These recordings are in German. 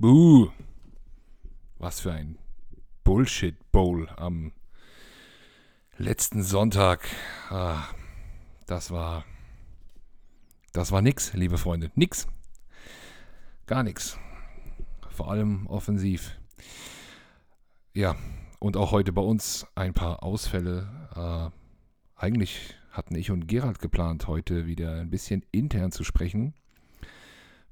Buh. Was für ein Bullshit-Bowl am letzten Sonntag. Ah, das war. Das war nix, liebe Freunde. Nix. Gar nichts. Vor allem offensiv. Ja, und auch heute bei uns ein paar Ausfälle. Äh, eigentlich hatten ich und Gerald geplant, heute wieder ein bisschen intern zu sprechen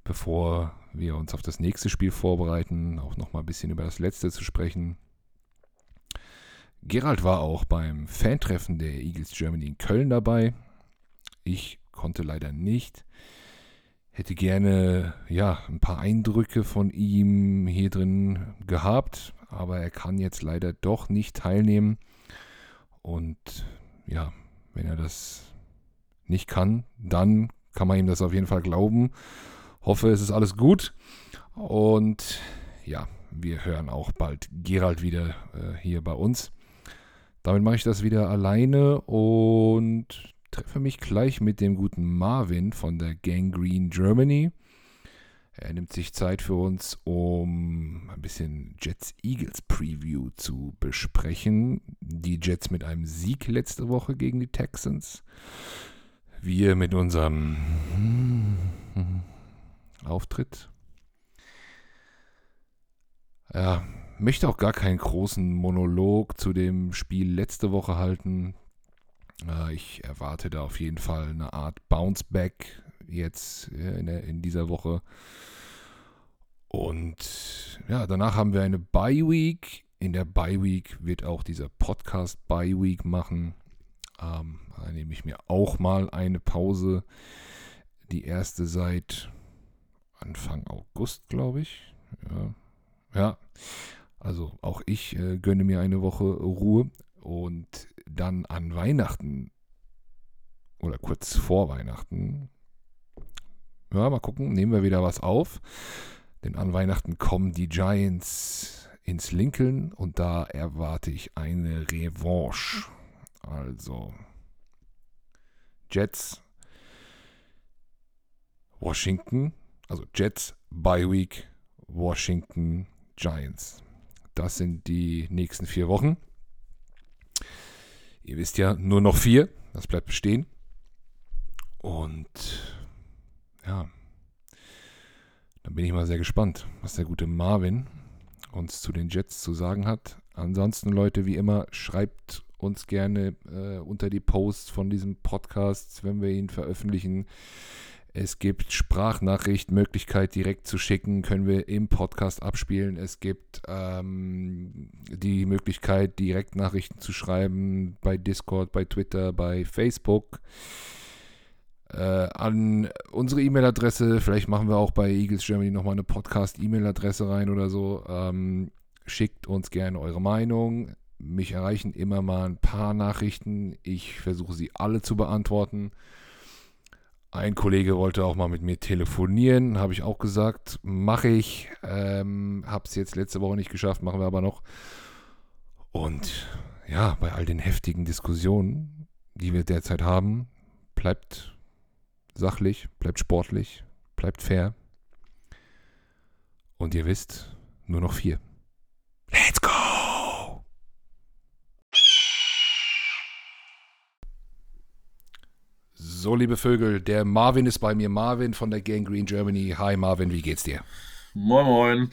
bevor wir uns auf das nächste Spiel vorbereiten, auch noch mal ein bisschen über das letzte zu sprechen. Gerald war auch beim Fantreffen der Eagles Germany in Köln dabei. Ich konnte leider nicht. Hätte gerne ja ein paar Eindrücke von ihm hier drin gehabt, aber er kann jetzt leider doch nicht teilnehmen. Und ja, wenn er das nicht kann, dann kann man ihm das auf jeden Fall glauben Hoffe, es ist alles gut. Und ja, wir hören auch bald Gerald wieder äh, hier bei uns. Damit mache ich das wieder alleine und treffe mich gleich mit dem guten Marvin von der Gangrene Germany. Er nimmt sich Zeit für uns, um ein bisschen Jets Eagles Preview zu besprechen. Die Jets mit einem Sieg letzte Woche gegen die Texans. Wir mit unserem Auftritt. Ja, möchte auch gar keinen großen Monolog zu dem Spiel letzte Woche halten. Äh, ich erwarte da auf jeden Fall eine Art Bounce-Back jetzt in dieser Woche. Und ja, danach haben wir eine Bye-Week. In der Bye-Week wird auch dieser Podcast Bye-Week machen. Ähm, da nehme ich mir auch mal eine Pause. Die erste seit Anfang August, glaube ich. Ja. ja. Also auch ich äh, gönne mir eine Woche Ruhe und dann an Weihnachten oder kurz vor Weihnachten, ja, mal gucken, nehmen wir wieder was auf. Denn an Weihnachten kommen die Giants ins Lincoln und da erwarte ich eine Revanche. Also Jets, Washington, also Jets, Bye Week, Washington, Giants. Das sind die nächsten vier Wochen. Ihr wisst ja, nur noch vier. Das bleibt bestehen. Und ja, dann bin ich mal sehr gespannt, was der gute Marvin uns zu den Jets zu sagen hat. Ansonsten, Leute, wie immer, schreibt uns gerne äh, unter die Posts von diesem Podcast, wenn wir ihn veröffentlichen. Es gibt Sprachnachrichtmöglichkeit direkt zu schicken, können wir im Podcast abspielen. Es gibt ähm, die Möglichkeit, direkt Nachrichten zu schreiben bei Discord, bei Twitter, bei Facebook. Äh, an unsere E-Mail-Adresse, vielleicht machen wir auch bei Eagles Germany nochmal eine Podcast-E-Mail-Adresse rein oder so. Ähm, schickt uns gerne eure Meinung. Mich erreichen immer mal ein paar Nachrichten. Ich versuche sie alle zu beantworten. Ein Kollege wollte auch mal mit mir telefonieren, habe ich auch gesagt, mache ich. Ähm, habe es jetzt letzte Woche nicht geschafft, machen wir aber noch. Und ja, bei all den heftigen Diskussionen, die wir derzeit haben, bleibt sachlich, bleibt sportlich, bleibt fair. Und ihr wisst, nur noch vier. So, liebe Vögel, der Marvin ist bei mir. Marvin von der Gang Green Germany. Hi Marvin, wie geht's dir? Moin, moin.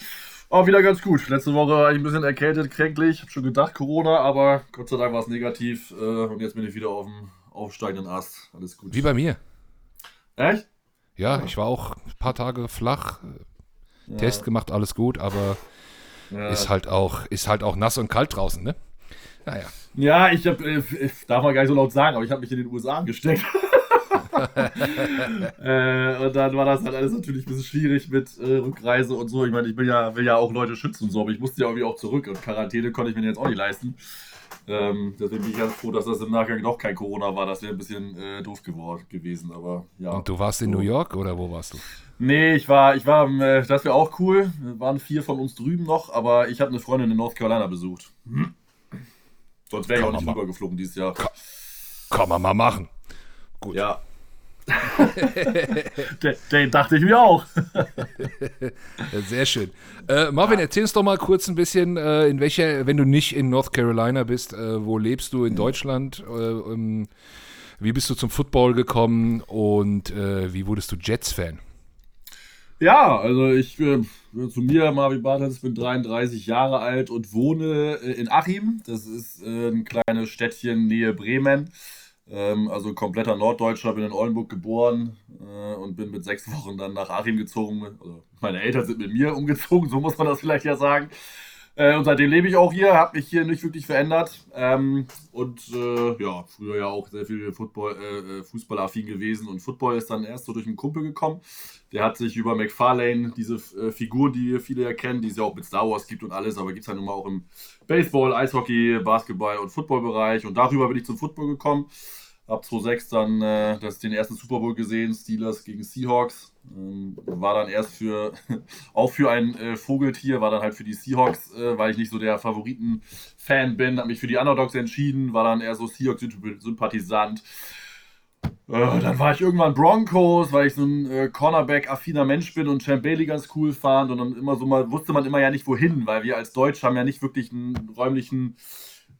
Auch wieder ganz gut. Letzte Woche war ich ein bisschen erkältet, kränklich. Hab schon gedacht, Corona, aber Gott sei Dank war es negativ. Äh, und jetzt bin ich wieder auf dem aufsteigenden Ast. Alles gut. Wie bei mir. Echt? Ja, ja. ich war auch ein paar Tage flach. Ja. Test gemacht, alles gut, aber ja. ist halt auch ist halt auch nass und kalt draußen, ne? Naja. Ja, ich hab, äh, darf man gar nicht so laut sagen, aber ich habe mich in den USA angesteckt. äh, und dann war das halt alles natürlich ein bisschen schwierig mit äh, Rückreise und so. Ich meine, ich will ja, will ja auch Leute schützen und so, aber ich musste ja irgendwie auch zurück und Quarantäne konnte ich mir jetzt auch nicht leisten. Ähm, deswegen bin ich ganz froh, dass das im Nachgang doch kein Corona war. Das wäre ein bisschen äh, doof geworden gewesen, aber ja. Und du warst in. New York oder wo warst du? Nee, ich war, ich war, äh, das wäre auch cool. waren vier von uns drüben noch, aber ich habe eine Freundin in North Carolina besucht. Hm. Sonst wäre ich auch nicht rübergeflogen dieses Jahr. Kann, kann man mal machen. Gut. Ja, den, den, dachte ich mir auch. Sehr schön. Äh, Marvin, erzähl uns doch mal kurz ein bisschen, äh, in welcher, wenn du nicht in North Carolina bist, äh, wo lebst du in Deutschland? Äh, ähm, wie bist du zum Football gekommen und äh, wie wurdest du Jets-Fan? Ja, also ich äh, zu mir, Marvin Bartels, bin 33 Jahre alt und wohne in Achim. Das ist ein kleines Städtchen nähe Bremen. Ähm, also kompletter Norddeutscher, bin in Oldenburg geboren äh, und bin mit sechs Wochen dann nach Achim gezogen. Also meine Eltern sind mit mir umgezogen, so muss man das vielleicht ja sagen. Äh, und seitdem lebe ich auch hier, habe mich hier nicht wirklich verändert. Ähm, und äh, ja, früher ja auch sehr viel Football, äh, äh, Fußballaffin gewesen. Und Football ist dann erst so durch einen Kumpel gekommen. Der hat sich über McFarlane, diese äh, Figur, die viele ja kennen, die es ja auch mit Star Wars gibt und alles, aber gibt es halt nun mal auch im Baseball, Eishockey, Basketball und Footballbereich. Und darüber bin ich zum Football gekommen. Ab 2006 dann äh, das, den ersten Super Bowl gesehen, Steelers gegen Seahawks. Ähm, war dann erst für, auch für ein äh, Vogeltier, war dann halt für die Seahawks, äh, weil ich nicht so der Favoriten-Fan bin, habe mich für die Underdogs entschieden, war dann eher so Seahawks-Sympathisant. Äh, dann war ich irgendwann Broncos, weil ich so ein äh, Cornerback-affiner Mensch bin und Champ Bailey ganz cool fand und dann immer so mal, wusste man immer ja nicht wohin, weil wir als Deutsch haben ja nicht wirklich einen räumlichen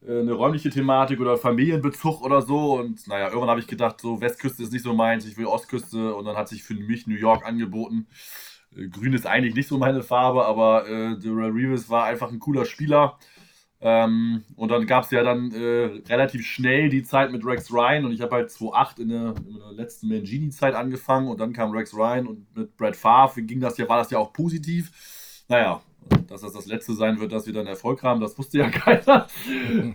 eine räumliche Thematik oder Familienbezug oder so. Und naja, irgendwann habe ich gedacht, so Westküste ist nicht so meins, ich will Ostküste. Und dann hat sich für mich New York angeboten. Äh, Grün ist eigentlich nicht so meine Farbe, aber äh, Darrell Reeves war einfach ein cooler Spieler. Ähm, und dann gab es ja dann äh, relativ schnell die Zeit mit Rex Ryan und ich habe halt 2008 in der, in der letzten Mangini-Zeit angefangen und dann kam Rex Ryan und mit Brad Favre ging das ja, war das ja auch positiv. Naja, dass das das letzte sein wird, dass wir dann Erfolg haben, das wusste ja keiner.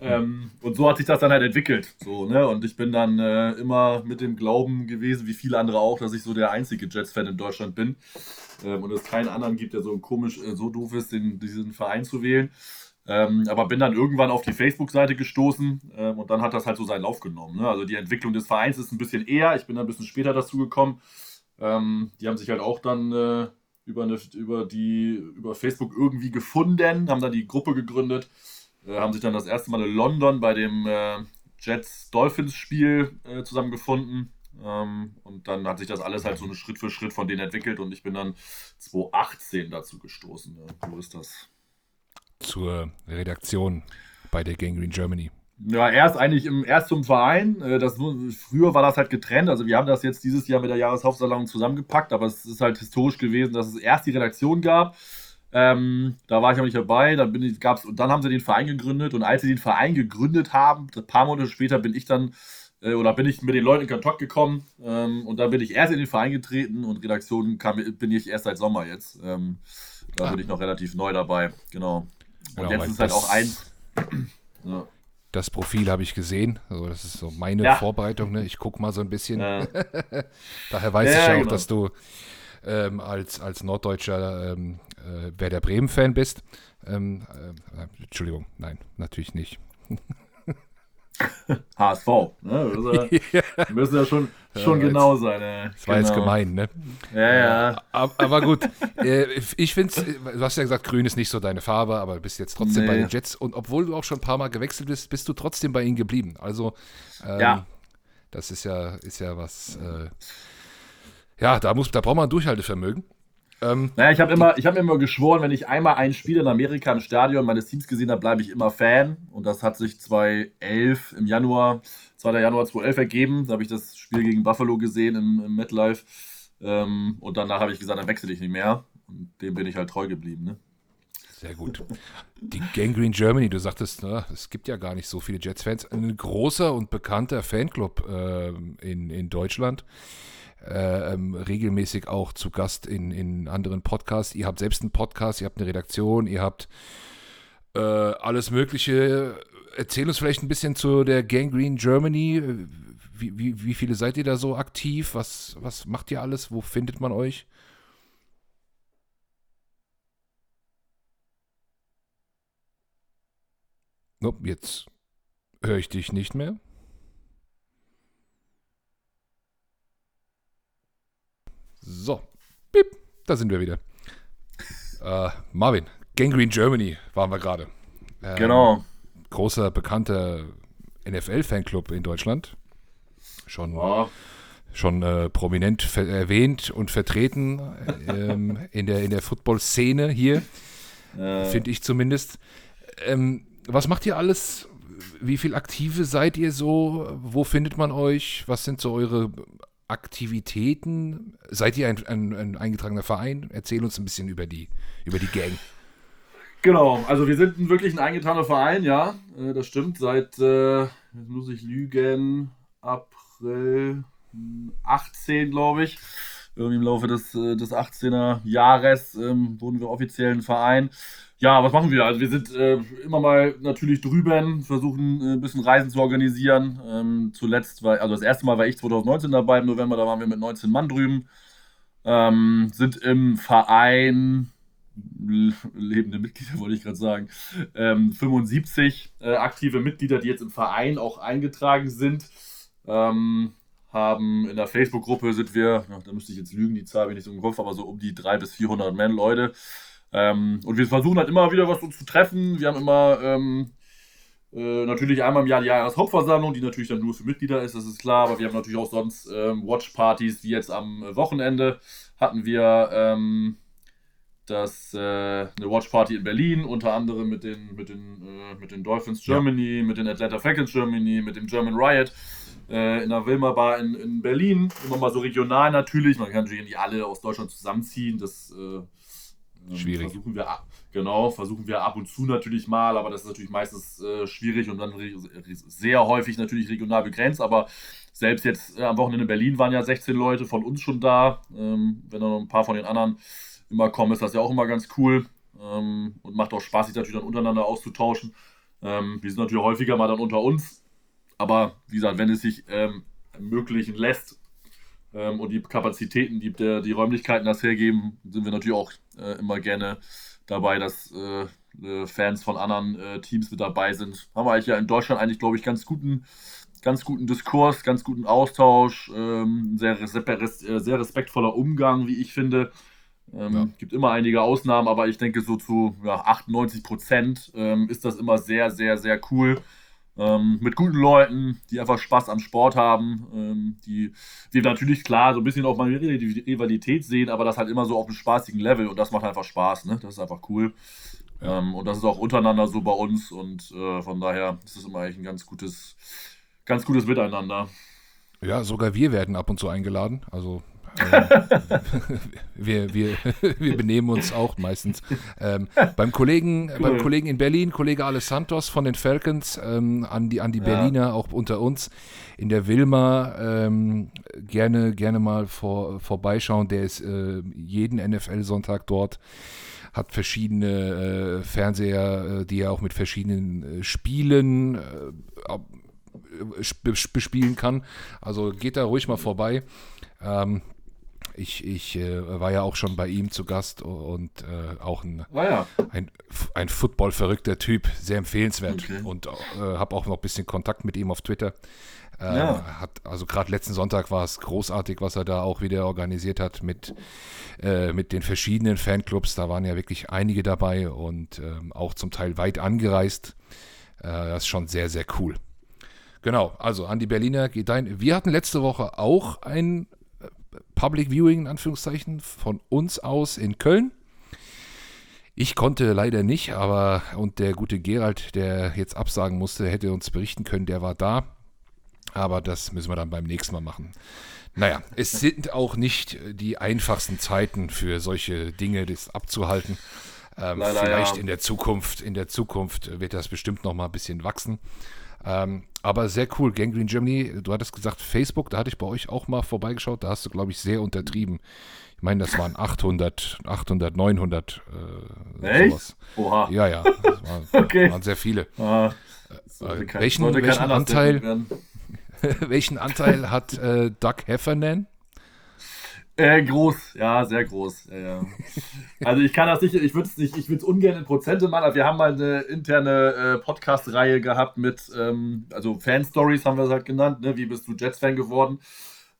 ähm, und so hat sich das dann halt entwickelt. So, ne? Und ich bin dann äh, immer mit dem Glauben gewesen, wie viele andere auch, dass ich so der einzige Jets-Fan in Deutschland bin. Ähm, und es keinen anderen gibt, der so komisch, äh, so doof ist, den, diesen Verein zu wählen. Ähm, aber bin dann irgendwann auf die Facebook-Seite gestoßen ähm, und dann hat das halt so seinen Lauf genommen. Ne? Also die Entwicklung des Vereins ist ein bisschen eher, ich bin dann ein bisschen später dazu gekommen. Ähm, die haben sich halt auch dann äh, über, eine, über, die, über Facebook irgendwie gefunden, haben dann die Gruppe gegründet, äh, haben sich dann das erste Mal in London bei dem äh, Jets-Dolphins-Spiel äh, zusammengefunden. Ähm, und dann hat sich das alles halt so Schritt für Schritt von denen entwickelt und ich bin dann 2018 dazu gestoßen. Ne? So ist das. Zur Redaktion bei der Gangrene Germany. Ja, erst eigentlich im, erst zum Verein. Äh, das, früher war das halt getrennt. Also wir haben das jetzt dieses Jahr mit der Jahreshauptsalon zusammengepackt, aber es ist halt historisch gewesen, dass es erst die Redaktion gab. Ähm, da war ich aber nicht dabei. Dann bin ich, gab's, und dann haben sie den Verein gegründet. Und als sie den Verein gegründet haben, ein paar Monate später bin ich dann äh, oder bin ich mit den Leuten in Kontakt gekommen. Ähm, und dann bin ich erst in den Verein getreten und Redaktion kam, bin ich erst seit Sommer jetzt. Ähm, da ah. bin ich noch relativ neu dabei. Genau. Und genau, jetzt ist halt auch eins. ja. Das Profil habe ich gesehen. Also das ist so meine ja. Vorbereitung. Ne? Ich gucke mal so ein bisschen. Ja. Daher weiß ja, ich ja auch, genau. dass du ähm, als, als Norddeutscher ähm, äh, Werder Bremen-Fan bist. Ähm, äh, Entschuldigung, nein, natürlich nicht. HSV, ne? ja. Müssen ja schon, schon ja, genau sein. Äh, das war genau. jetzt gemein, ne? Ja, ja. Aber, aber gut, äh, ich finde es, du hast ja gesagt, grün ist nicht so deine Farbe, aber du bist jetzt trotzdem nee. bei den Jets und obwohl du auch schon ein paar Mal gewechselt bist, bist du trotzdem bei ihnen geblieben. Also, ähm, ja. das ist ja, ist ja was, äh, ja, da, muss, da braucht man Durchhaltevermögen. Ähm, naja, ich habe immer, hab immer geschworen, wenn ich einmal ein Spiel in Amerika im Stadion meines Teams gesehen habe, bleibe ich immer Fan. Und das hat sich 2011 im Januar, 2. Januar 2011 ergeben. Da habe ich das Spiel gegen Buffalo gesehen im, im MetLife. Ähm, und danach habe ich gesagt, dann wechsle ich nicht mehr. Und dem bin ich halt treu geblieben. Ne? Sehr gut. Die Gangrene Germany, du sagtest, na, es gibt ja gar nicht so viele Jets-Fans. Ein großer und bekannter Fanclub äh, in, in Deutschland äh, ähm, regelmäßig auch zu Gast in, in anderen Podcasts. Ihr habt selbst einen Podcast, ihr habt eine Redaktion, ihr habt äh, alles Mögliche. Erzähl uns vielleicht ein bisschen zu der Gangrene Germany. Wie, wie, wie viele seid ihr da so aktiv? Was, was macht ihr alles? Wo findet man euch? Nope, jetzt höre ich dich nicht mehr. So, Piep, da sind wir wieder. Äh, Marvin, Gangrene Germany waren wir gerade. Ähm, genau. Großer, bekannter NFL-Fanclub in Deutschland. Schon ja. schon äh, prominent erwähnt und vertreten ähm, in der, in der Football-Szene hier, äh. finde ich zumindest. Ähm, was macht ihr alles? Wie viel Aktive seid ihr so? Wo findet man euch? Was sind so eure Aktivitäten? Seid ihr ein, ein, ein eingetragener Verein? Erzähl uns ein bisschen über die, über die Gang. Genau, also wir sind wirklich ein eingetragener Verein, ja, äh, das stimmt. Seit, äh, jetzt muss ich lügen, April 18, glaube ich. Irgendwie im Laufe des, äh, des 18er Jahres ähm, wurden wir offiziell ein Verein. Ja, was machen wir? Also wir sind äh, immer mal natürlich drüben, versuchen äh, ein bisschen Reisen zu organisieren. Ähm, zuletzt war, also das erste Mal war ich 2019 dabei im November, da waren wir mit 19 Mann drüben. Ähm, sind im Verein lebende Mitglieder, wollte ich gerade sagen, ähm, 75 äh, aktive Mitglieder, die jetzt im Verein auch eingetragen sind. Ähm, haben in der Facebook-Gruppe sind wir, da müsste ich jetzt lügen, die Zahl habe ich nicht so im Kopf, aber so um die 300 bis 400 Men Leute. Ähm, und wir versuchen halt immer wieder was uns zu treffen. Wir haben immer ähm, äh, natürlich einmal im Jahr die Jahreshauptversammlung, die natürlich dann nur für Mitglieder ist, das ist klar, aber wir haben natürlich auch sonst ähm, Watch-Partys, wie jetzt am Wochenende hatten wir ähm, das, äh, eine Watch-Party in Berlin, unter anderem mit den, mit den, äh, mit den Dolphins Germany, ja. mit den Atlanta Falcons Germany, mit dem German Riot äh, in der Wilma Bar in, in Berlin. Immer mal so regional natürlich. Man kann natürlich nicht alle aus Deutschland zusammenziehen. Das äh, schwierig. Versuchen wir, genau, versuchen wir ab und zu natürlich mal, aber das ist natürlich meistens äh, schwierig und dann sehr häufig natürlich regional begrenzt. Aber selbst jetzt äh, am Wochenende in Berlin waren ja 16 Leute von uns schon da. Ähm, wenn dann noch ein paar von den anderen immer kommen, ist das ja auch immer ganz cool. Ähm, und macht auch Spaß, sich natürlich dann untereinander auszutauschen. Ähm, wir sind natürlich häufiger mal dann unter uns. Aber wie gesagt, wenn es sich ähm, ermöglichen lässt ähm, und die Kapazitäten, die, der, die Räumlichkeiten das hergeben, sind wir natürlich auch äh, immer gerne dabei, dass äh, äh Fans von anderen äh, Teams mit dabei sind. Haben wir eigentlich ja in Deutschland eigentlich, glaube ich, ganz guten, ganz guten Diskurs, ganz guten Austausch, ähm, sehr, äh, sehr respektvoller Umgang, wie ich finde. Ähm, ja. Gibt immer einige Ausnahmen, aber ich denke, so zu ja, 98 Prozent ähm, ist das immer sehr, sehr, sehr cool. Ähm, mit guten Leuten, die einfach Spaß am Sport haben, ähm, die wir natürlich klar so ein bisschen auch mal die Rivalität sehen, aber das halt immer so auf einem spaßigen Level und das macht einfach Spaß, ne? Das ist einfach cool. Ja. Ähm, und das ist auch untereinander so bei uns und äh, von daher ist es immer eigentlich ein ganz gutes, ganz gutes Miteinander. Ja, sogar wir werden ab und zu eingeladen. Also ähm, wir, wir, wir benehmen uns auch meistens. Ähm, beim, Kollegen, cool. beim Kollegen in Berlin, Kollege Alessandros von den Falcons, ähm, an die, an die ja. Berliner, auch unter uns, in der Wilma, ähm, gerne, gerne mal vor, vorbeischauen. Der ist äh, jeden NFL-Sonntag dort hat verschiedene äh, Fernseher, äh, die er auch mit verschiedenen äh, Spielen äh, bespielen kann. Also geht da ruhig mal vorbei. Ähm, ich, ich äh, war ja auch schon bei ihm zu Gast und äh, auch ein, ah, ja. ein, ein Football-verrückter Typ, sehr empfehlenswert. Okay. Und äh, habe auch noch ein bisschen Kontakt mit ihm auf Twitter. Ähm, ja. hat, also gerade letzten Sonntag war es großartig, was er da auch wieder organisiert hat mit, äh, mit den verschiedenen Fanclubs. Da waren ja wirklich einige dabei und ähm, auch zum Teil weit angereist. Äh, das ist schon sehr, sehr cool. Genau, also an die Berliner geht ein. Wir hatten letzte Woche auch ein Public Viewing in Anführungszeichen von uns aus in Köln. Ich konnte leider nicht, aber und der gute Gerald, der jetzt absagen musste, hätte uns berichten können, der war da. Aber das müssen wir dann beim nächsten Mal machen. Naja, es sind auch nicht die einfachsten Zeiten für solche Dinge, das abzuhalten. Ähm, vielleicht ja. in der Zukunft, in der Zukunft wird das bestimmt noch mal ein bisschen wachsen. Ähm, aber sehr cool, Gangrene Germany, du hattest gesagt Facebook, da hatte ich bei euch auch mal vorbeigeschaut, da hast du, glaube ich, sehr untertrieben. Ich meine, das waren 800, 800, 900 äh, Echt? Sowas. Oha. Ja, ja, das war, okay. waren sehr viele. Ah, äh, kein, welchen welchen Anteil, welchen Anteil hat äh, Doug Heffernan? Äh, groß, ja, sehr groß. Ja, ja. Also ich kann das nicht, ich würde es nicht, ich würde es ungern in Prozente machen, aber wir haben mal eine interne äh, Podcast-Reihe gehabt mit, ähm, also Fan-Stories haben wir es halt genannt, ne? Wie bist du Jets-Fan geworden?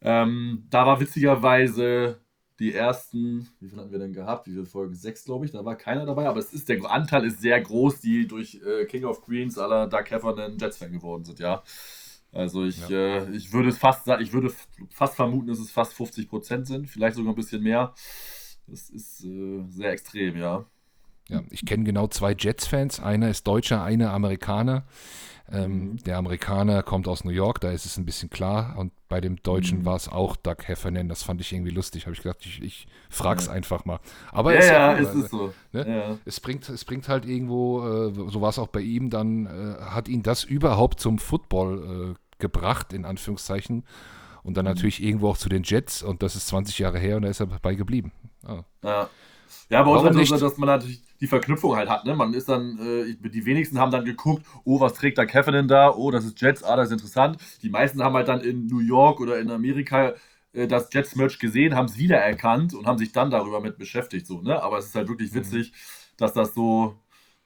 Ähm, da war witzigerweise die ersten, wie viel hatten wir denn gehabt? Wie viele Folgen? Sechs, glaube ich, da war keiner dabei, aber es ist, der Anteil ist sehr groß, die durch äh, King of Queens aller Doug Heffernan Jets-Fan geworden sind, ja. Also ich, ja. äh, ich würde es fast ich würde fast vermuten, dass es fast 50 Prozent sind, vielleicht sogar ein bisschen mehr. Das ist äh, sehr extrem, ja. Ja, ich kenne genau zwei Jets-Fans. Einer ist Deutscher, einer Amerikaner. Ähm, mhm. Der Amerikaner kommt aus New York, da ist es ein bisschen klar. Und bei dem Deutschen mhm. war es auch Doug Heffernan. Das fand ich irgendwie lustig. Habe ich gedacht, ich, ich frag's ja. einfach mal. Aber ja, ja, ist es so. Ne? Ja. Es, bringt, es bringt halt irgendwo, äh, so war es auch bei ihm, dann äh, hat ihn das überhaupt zum Football äh, gebracht, in Anführungszeichen. Und dann mhm. natürlich irgendwo auch zu den Jets. Und das ist 20 Jahre her und da ist er dabei geblieben. Ah. Ja. Ja, bei uns halt so, dass man natürlich die Verknüpfung halt hat. Ne? Man ist dann, äh, die wenigsten haben dann geguckt, oh, was trägt da Kevin denn da? Oh, das ist Jets, ah, das ist interessant. Die meisten haben halt dann in New York oder in Amerika äh, das Jets-Merch gesehen, haben es wiedererkannt und haben sich dann darüber mit beschäftigt. So, ne? Aber es ist halt wirklich mhm. witzig, mhm. dass das so,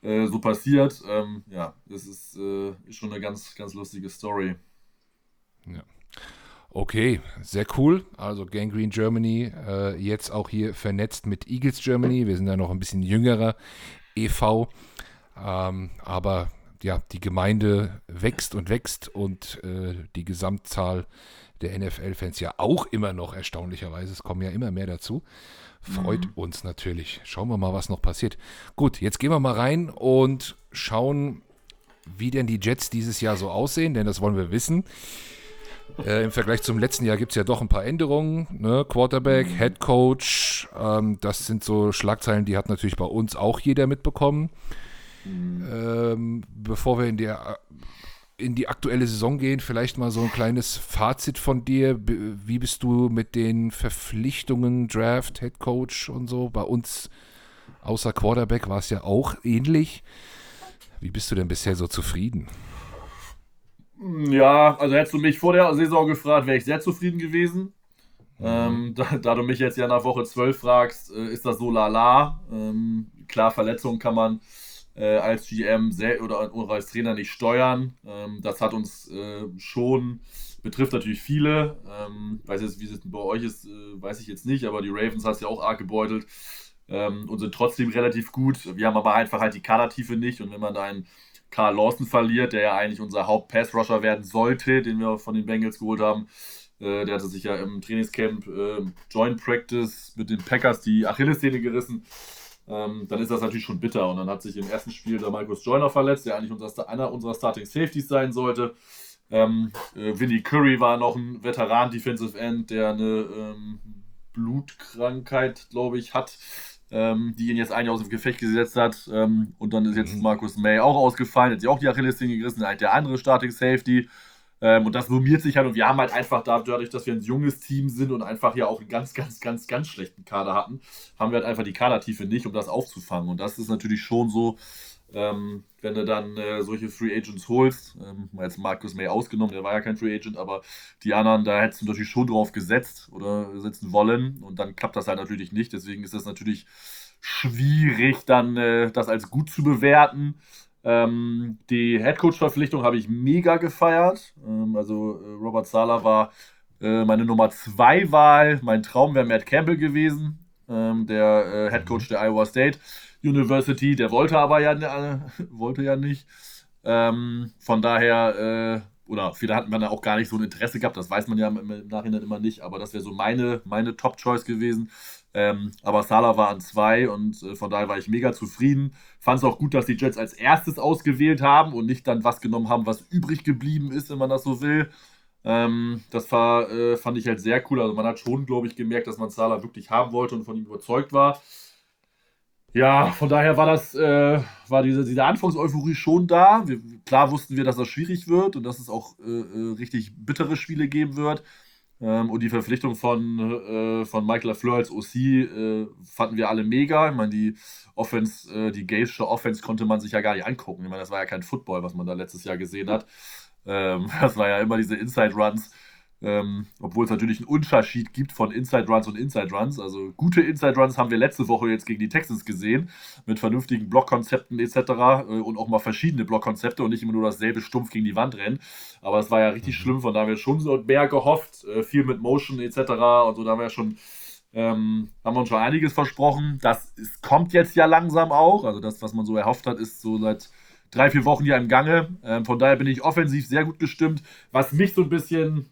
äh, so passiert. Ähm, ja, es ist, äh, ist schon eine ganz, ganz lustige Story. Ja. Okay, sehr cool. Also Gangrene Germany, äh, jetzt auch hier vernetzt mit Eagles Germany. Wir sind ja noch ein bisschen jüngerer EV. Ähm, aber ja, die Gemeinde wächst und wächst und äh, die Gesamtzahl der NFL-Fans ja auch immer noch erstaunlicherweise. Es kommen ja immer mehr dazu. Freut mhm. uns natürlich. Schauen wir mal, was noch passiert. Gut, jetzt gehen wir mal rein und schauen, wie denn die Jets dieses Jahr so aussehen, denn das wollen wir wissen. Äh, Im Vergleich zum letzten Jahr gibt es ja doch ein paar Änderungen. Ne? Quarterback, mhm. Head Coach, ähm, das sind so Schlagzeilen, die hat natürlich bei uns auch jeder mitbekommen. Mhm. Ähm, bevor wir in, der, in die aktuelle Saison gehen, vielleicht mal so ein kleines Fazit von dir. Wie bist du mit den Verpflichtungen, Draft, Head Coach und so? Bei uns außer Quarterback war es ja auch ähnlich. Wie bist du denn bisher so zufrieden? Ja, also hättest du mich vor der Saison gefragt, wäre ich sehr zufrieden gewesen. Mhm. Ähm, da, da, du mich jetzt ja nach Woche 12 fragst, äh, ist das so lala. Ähm, klar, Verletzungen kann man äh, als GM sehr, oder, oder, als Trainer nicht steuern. Ähm, das hat uns äh, schon, betrifft natürlich viele. Ähm, weiß jetzt, wie es bei euch ist, äh, weiß ich jetzt nicht, aber die Ravens hat es ja auch arg gebeutelt ähm, und sind trotzdem relativ gut. Wir haben aber einfach halt die Kadertiefe nicht und wenn man da einen Carl Lawson verliert, der ja eigentlich unser Haupt-Pass-Rusher werden sollte, den wir von den Bengals geholt haben. Äh, der hatte sich ja im Trainingscamp äh, Joint Practice mit den Packers die Achillessehne gerissen. Ähm, dann ist das natürlich schon bitter. Und dann hat sich im ersten Spiel der Marcus Joyner verletzt, der eigentlich unser, einer unserer Starting Safeties sein sollte. Ähm, äh, Vinny Curry war noch ein Veteran Defensive End, der eine ähm, Blutkrankheit, glaube ich, hat ähm, die ihn jetzt eigentlich aus dem Gefecht gesetzt hat. Ähm, und dann ist jetzt mhm. Markus May auch ausgefallen, hat sich auch die Achillessehne gerissen, halt der andere Starting Safety. Ähm, und das summiert sich halt und wir haben halt einfach dadurch, dass wir ein junges Team sind und einfach ja auch einen ganz, ganz, ganz, ganz schlechten Kader hatten, haben wir halt einfach die Kadertiefe nicht, um das aufzufangen. Und das ist natürlich schon so, ähm, wenn du dann äh, solche Free Agents holst, ähm, jetzt Marcus May ausgenommen, der war ja kein Free Agent, aber die anderen, da hättest du natürlich schon drauf gesetzt oder setzen wollen und dann klappt das halt natürlich nicht. Deswegen ist das natürlich schwierig, dann äh, das als gut zu bewerten. Ähm, die Headcoach-Verpflichtung habe ich mega gefeiert. Ähm, also äh, Robert Sala war äh, meine Nummer 2 Wahl. Mein Traum wäre Matt Campbell gewesen, ähm, der äh, Headcoach der Iowa State. University, der wollte aber ja, äh, wollte ja nicht. Ähm, von daher, äh, oder viele hatten man auch gar nicht so ein Interesse gehabt, das weiß man ja im, im Nachhinein immer nicht, aber das wäre so meine, meine Top-Choice gewesen. Ähm, aber Salah war an zwei und äh, von daher war ich mega zufrieden. Fand es auch gut, dass die Jets als erstes ausgewählt haben und nicht dann was genommen haben, was übrig geblieben ist, wenn man das so will. Ähm, das war, äh, fand ich halt sehr cool. Also man hat schon, glaube ich, gemerkt, dass man Salah wirklich haben wollte und von ihm überzeugt war. Ja, von daher war das, äh, war diese, diese Anfangseuphorie schon da. Wir, klar wussten wir, dass das schwierig wird und dass es auch äh, äh richtig bittere Spiele geben wird. Ähm, und die Verpflichtung von, äh, von Michael LaFleur als OC äh, fanden wir alle mega. Ich meine, die Offense, äh, die Gaysche Offense konnte man sich ja gar nicht angucken. Ich meine, das war ja kein Football, was man da letztes Jahr gesehen hat. Ähm, das war ja immer diese Inside Runs ähm, obwohl es natürlich einen Unterschied gibt von Inside Runs und Inside Runs. Also gute Inside Runs haben wir letzte Woche jetzt gegen die Texans gesehen, mit vernünftigen Blockkonzepten etc. Äh, und auch mal verschiedene Blockkonzepte und nicht immer nur dasselbe stumpf gegen die Wand rennen. Aber es war ja richtig mhm. schlimm, von da haben wir schon so mehr gehofft, äh, viel mit Motion etc. Und so, da haben wir schon ähm, haben wir uns schon einiges versprochen. Das ist, kommt jetzt ja langsam auch. Also das, was man so erhofft hat, ist so seit drei, vier Wochen ja im Gange. Ähm, von daher bin ich offensiv sehr gut gestimmt. Was mich so ein bisschen,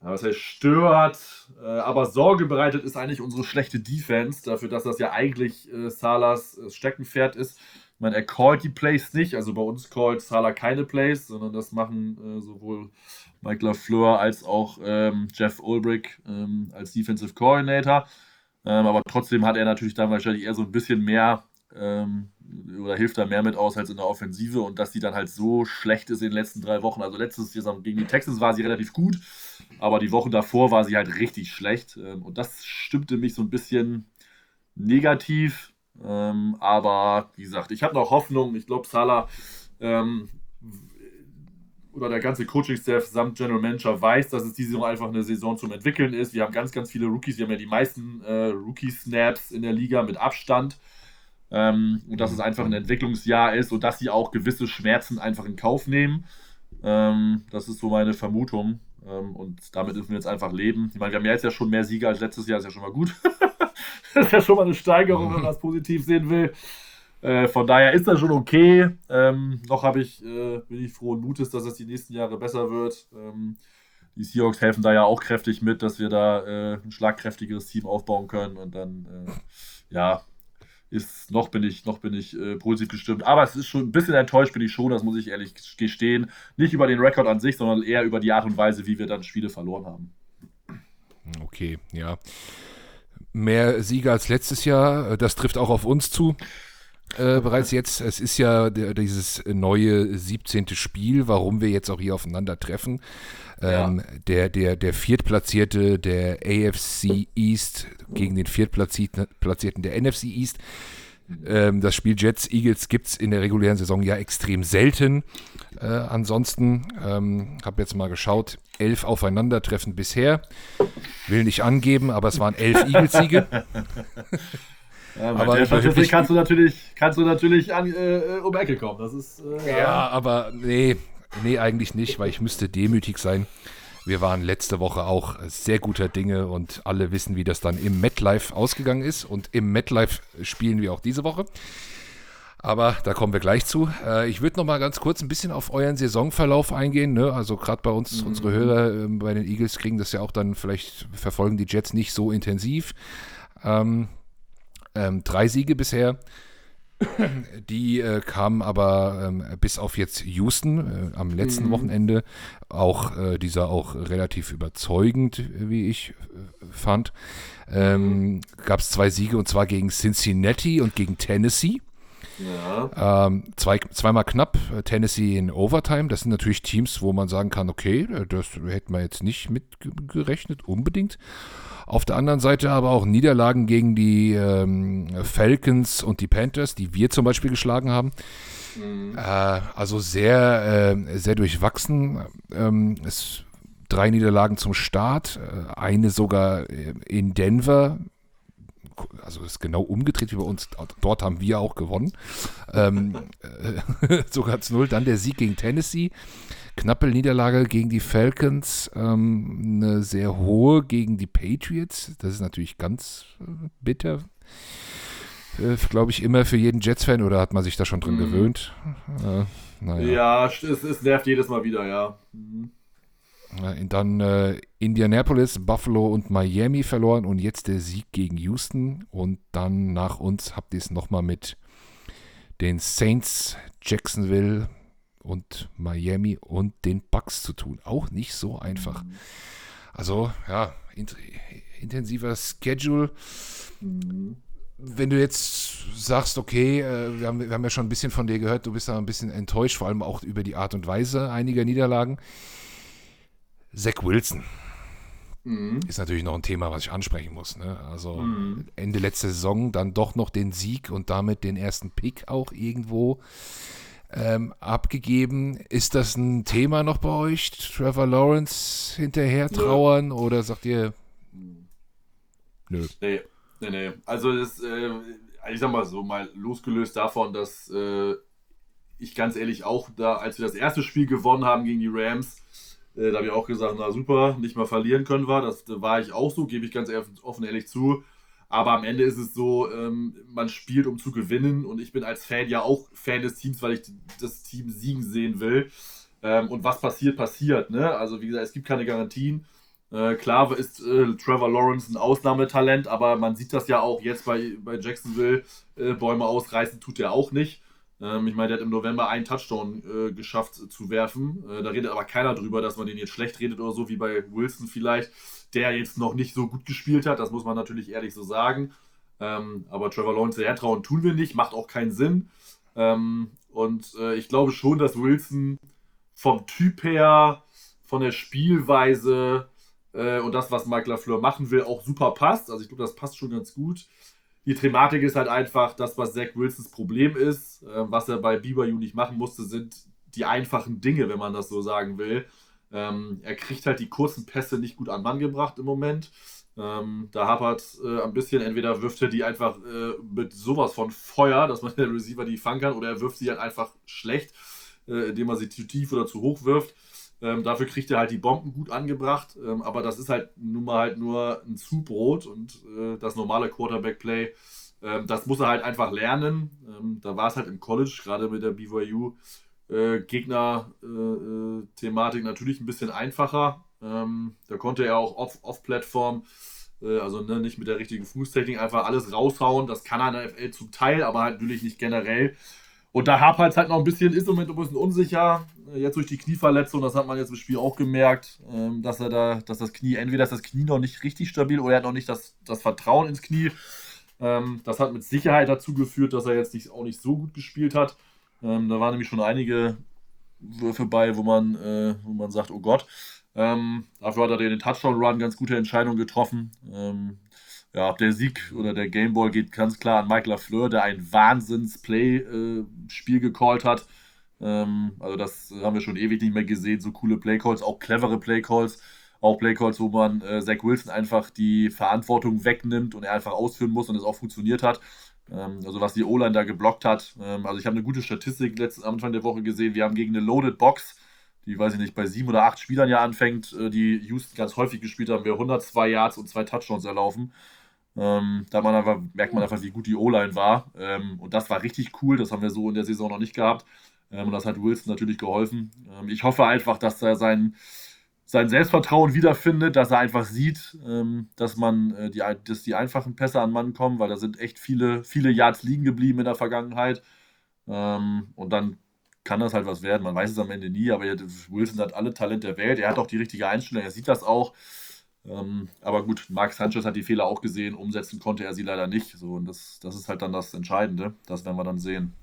was heißt stört, äh, aber Sorge bereitet, ist eigentlich unsere schlechte Defense. Dafür, dass das ja eigentlich äh, Salas äh, Steckenpferd ist. Ich meine, er callt die Plays nicht. Also bei uns callt Salah keine Plays, sondern das machen sowohl Mike LaFleur als auch ähm, Jeff Ulbrich ähm, als Defensive Coordinator. Ähm, aber trotzdem hat er natürlich dann wahrscheinlich eher so ein bisschen mehr ähm, oder hilft da mehr mit aus als in der Offensive und dass die dann halt so schlecht ist in den letzten drei Wochen. Also letztes Jahr gegen die Texans war sie relativ gut, aber die Wochen davor war sie halt richtig schlecht ähm, und das stimmte mich so ein bisschen negativ. Ähm, aber wie gesagt, ich habe noch Hoffnung. Ich glaube, Salah ähm, oder der ganze Coaching-Staff samt General Manager weiß, dass es diese Saison einfach eine Saison zum Entwickeln ist. Wir haben ganz, ganz viele Rookies. Wir haben ja die meisten äh, Rookie-Snaps in der Liga mit Abstand. Ähm, und dass es einfach ein Entwicklungsjahr ist und dass sie auch gewisse Schmerzen einfach in Kauf nehmen. Ähm, das ist so meine Vermutung. Ähm, und damit müssen wir jetzt einfach leben. Ich meine, wir haben ja jetzt ja schon mehr Sieger als letztes Jahr, ist ja schon mal gut. das ist ja schon mal eine Steigerung, wenn man das positiv sehen will. Äh, von daher ist das schon okay. Ähm, noch habe ich, äh, bin ich frohen Mutes, dass es die nächsten Jahre besser wird. Ähm, die Seahawks helfen da ja auch kräftig mit, dass wir da äh, ein schlagkräftigeres Team aufbauen können. Und dann, äh, ja, ist, noch bin ich, noch bin ich äh, positiv gestimmt. Aber es ist schon ein bisschen enttäuscht, bin ich schon, das muss ich ehrlich gestehen. Nicht über den Rekord an sich, sondern eher über die Art und Weise, wie wir dann Spiele verloren haben. Okay, ja. Mehr Siege als letztes Jahr, das trifft auch auf uns zu. Äh, bereits jetzt. Es ist ja dieses neue 17. Spiel, warum wir jetzt auch hier aufeinander treffen. Ähm, ja. der, der, der Viertplatzierte der AFC East gegen den Viertplatzierten der NFC East. Ähm, das Spiel Jets Eagles gibt es in der regulären Saison ja extrem selten. Äh, ansonsten ähm, habe jetzt mal geschaut, elf Aufeinandertreffen bisher. Will nicht angeben, aber es waren elf Eagles-Siege. Ja, aber der Statistik kannst du natürlich, kannst du natürlich an, äh, um Ecke kommen. Das ist, äh, ja. ja, aber nee, nee, eigentlich nicht, weil ich müsste demütig sein. Wir waren letzte Woche auch sehr guter Dinge und alle wissen, wie das dann im MetLife ausgegangen ist. Und im MetLife spielen wir auch diese Woche. Aber da kommen wir gleich zu. Äh, ich würde noch mal ganz kurz ein bisschen auf euren Saisonverlauf eingehen. Ne? Also gerade bei uns, mhm. unsere Hörer äh, bei den Eagles kriegen das ja auch dann vielleicht verfolgen die Jets nicht so intensiv. Ähm, ähm, drei Siege bisher. Die äh, kamen aber ähm, bis auf jetzt Houston äh, am letzten mhm. Wochenende auch äh, dieser auch relativ überzeugend, wie ich äh, fand. Ähm, mhm. Gab es zwei Siege und zwar gegen Cincinnati und gegen Tennessee. Ja. Ähm, zwei, zweimal knapp, äh, Tennessee in Overtime. Das sind natürlich Teams, wo man sagen kann, okay, äh, das hätten wir jetzt nicht mitgerechnet, unbedingt. Auf der anderen Seite aber auch Niederlagen gegen die ähm, Falcons und die Panthers, die wir zum Beispiel geschlagen haben. Mhm. Äh, also sehr, äh, sehr durchwachsen. Ähm, es, drei Niederlagen zum Start, äh, eine sogar äh, in Denver. Also ist genau umgedreht wie bei uns. Dort haben wir auch gewonnen. Ähm, äh, sogar zu null. Dann der Sieg gegen Tennessee. Knappe Niederlage gegen die Falcons, ähm, eine sehr hohe gegen die Patriots. Das ist natürlich ganz äh, bitter. Äh, Glaube ich immer für jeden Jets-Fan oder hat man sich da schon drin mhm. gewöhnt? Äh, naja. Ja, es, es, nervt jedes Mal wieder, ja. Mhm. Dann äh, Indianapolis, Buffalo und Miami verloren und jetzt der Sieg gegen Houston. Und dann nach uns habt ihr es nochmal mit den Saints, Jacksonville, und Miami und den Bucks zu tun. Auch nicht so einfach. Mhm. Also, ja, int intensiver Schedule. Mhm. Wenn du jetzt sagst, okay, äh, wir, haben, wir haben ja schon ein bisschen von dir gehört, du bist da ein bisschen enttäuscht, vor allem auch über die Art und Weise einiger Niederlagen. Zach Wilson. Mhm. Ist natürlich noch ein Thema, was ich ansprechen muss. Ne? Also mhm. Ende letzte Saison dann doch noch den Sieg und damit den ersten Pick auch irgendwo ähm, abgegeben. Ist das ein Thema noch bei euch, Trevor Lawrence hinterher trauern ja. oder sagt ihr, nö? Nee, nee, nee. Also, das, äh, ich sag mal so, mal losgelöst davon, dass äh, ich ganz ehrlich auch da, als wir das erste Spiel gewonnen haben gegen die Rams, äh, da habe ich auch gesagt, na super, nicht mal verlieren können wir. Das da war ich auch so, gebe ich ganz offen ehrlich zu. Aber am Ende ist es so, ähm, man spielt, um zu gewinnen. Und ich bin als Fan ja auch Fan des Teams, weil ich das Team siegen sehen will. Ähm, und was passiert, passiert. Ne? Also wie gesagt, es gibt keine Garantien. Äh, klar ist äh, Trevor Lawrence ein Ausnahmetalent, aber man sieht das ja auch jetzt bei, bei Jacksonville. Äh, Bäume ausreißen tut er auch nicht. Ähm, ich meine, der hat im November einen Touchdown äh, geschafft zu werfen. Äh, da redet aber keiner drüber, dass man den jetzt schlecht redet oder so, wie bei Wilson vielleicht, der jetzt noch nicht so gut gespielt hat. Das muss man natürlich ehrlich so sagen. Ähm, aber Trevor Lawrence hertrauen tun wir nicht, macht auch keinen Sinn. Ähm, und äh, ich glaube schon, dass Wilson vom Typ her, von der Spielweise äh, und das, was Mike LaFleur machen will, auch super passt. Also ich glaube, das passt schon ganz gut. Die Thematik ist halt einfach, das, was Zach Wilsons Problem ist, äh, was er bei BYU nicht machen musste, sind die einfachen Dinge, wenn man das so sagen will. Ähm, er kriegt halt die kurzen Pässe nicht gut an Mann gebracht im Moment. Ähm, da hapert äh, ein bisschen, entweder wirft er die einfach äh, mit sowas von Feuer, dass man der Receiver die fangen kann, oder er wirft sie halt einfach schlecht, äh, indem er sie zu tief oder zu hoch wirft. Ähm, dafür kriegt er halt die Bomben gut angebracht, ähm, aber das ist halt nun mal halt nur ein Zubrot und äh, das normale Quarterback-Play, ähm, das muss er halt einfach lernen. Ähm, da war es halt im College, gerade mit der BYU äh, Gegner-Thematik äh, natürlich ein bisschen einfacher. Ähm, da konnte er auch off-Plattform, off äh, also ne, nicht mit der richtigen Fußtechnik, einfach alles raushauen. Das kann er in der FL zum Teil, aber halt natürlich nicht generell. Und da hapert es halt noch ein bisschen, ist im Moment ein bisschen unsicher. Jetzt durch die Knieverletzung, das hat man jetzt im Spiel auch gemerkt, ähm, dass er da, dass das Knie, entweder ist das Knie noch nicht richtig stabil oder er hat noch nicht das, das Vertrauen ins Knie. Ähm, das hat mit Sicherheit dazu geführt, dass er jetzt nicht, auch nicht so gut gespielt hat. Ähm, da waren nämlich schon einige Würfe bei, wo man, äh, wo man sagt, oh Gott. dafür hat er den Touchdown-Run ganz gute Entscheidung getroffen ja, der Sieg oder der Gameball geht ganz klar an Mike LaFleur, der ein Wahnsinns-Play-Spiel äh, gecallt hat. Ähm, also das haben wir schon ewig nicht mehr gesehen, so coole Playcalls, auch clevere Playcalls, auch Playcalls, wo man äh, Zach Wilson einfach die Verantwortung wegnimmt und er einfach ausführen muss und es auch funktioniert hat. Ähm, also was die O-Line da geblockt hat. Ähm, also ich habe eine gute Statistik letzten Anfang der Woche gesehen. Wir haben gegen eine Loaded Box, die weiß ich nicht, bei sieben oder acht Spielern ja anfängt, äh, die Houston ganz häufig gespielt haben, wir 102 Yards und zwei Touchdowns erlaufen. Ähm, da man einfach, merkt man einfach, wie gut die O-Line war. Und das war richtig cool. Das haben wir so in der Saison noch nicht gehabt. Und das hat Wilson natürlich geholfen. Ich hoffe einfach, dass er sein, sein Selbstvertrauen wiederfindet, dass er einfach sieht, ähm, dass man äh, die, dass die einfachen Pässe an Mann kommen, weil da sind echt viele, viele Yards liegen geblieben in der Vergangenheit. Ähm, und dann kann das halt was werden. Man weiß es am Ende nie, aber Wilson hat alle Talente der Welt. Er hat auch die richtige Einstellung, er sieht das auch. Ähm, aber gut, Mark Sanchez hat die Fehler auch gesehen, umsetzen konnte er sie leider nicht. So, und das, das ist halt dann das Entscheidende. Das werden wir dann sehen.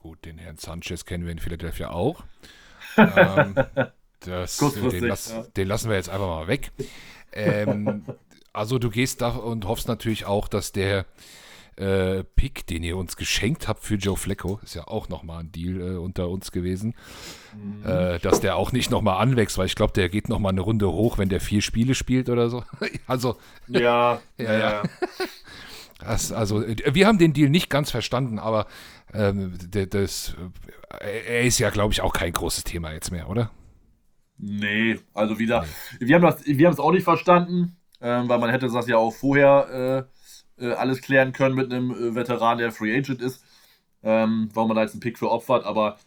Gut, den Herrn Sanchez kennen wir in Philadelphia auch. ähm, das, den, lass, ja. den, lassen wir jetzt einfach mal weg. Ähm, also du gehst da und hoffst natürlich auch, dass der äh, Pick, den ihr uns geschenkt habt für Joe Flecko, ist ja auch nochmal ein Deal äh, unter uns gewesen, mhm. äh, dass der auch nicht nochmal anwächst, weil ich glaube, der geht nochmal eine Runde hoch, wenn der vier Spiele spielt oder so. also. Ja, ja, ja. Das, also, wir haben den Deal nicht ganz verstanden, aber ähm, das, er ist ja, glaube ich, auch kein großes Thema jetzt mehr, oder? Nee, also wieder, nee. wir haben es auch nicht verstanden, ähm, weil man hätte das ja auch vorher äh, äh, alles klären können mit einem äh, Veteran, der Free Agent ist. Ähm, warum man da jetzt einen Pick für opfert, aber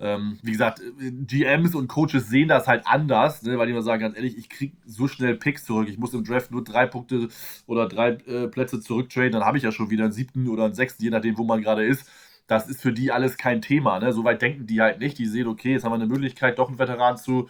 ähm, wie gesagt, GMs und Coaches sehen das halt anders, ne, weil die immer sagen, ganz ehrlich, ich kriege so schnell Picks zurück. Ich muss im Draft nur drei Punkte oder drei äh, Plätze zurücktraden, dann habe ich ja schon wieder einen siebten oder einen sechsten, je nachdem, wo man gerade ist. Das ist für die alles kein Thema. Ne? Soweit denken die halt nicht. Die sehen, okay, jetzt haben wir eine Möglichkeit, doch einen Veteran zu,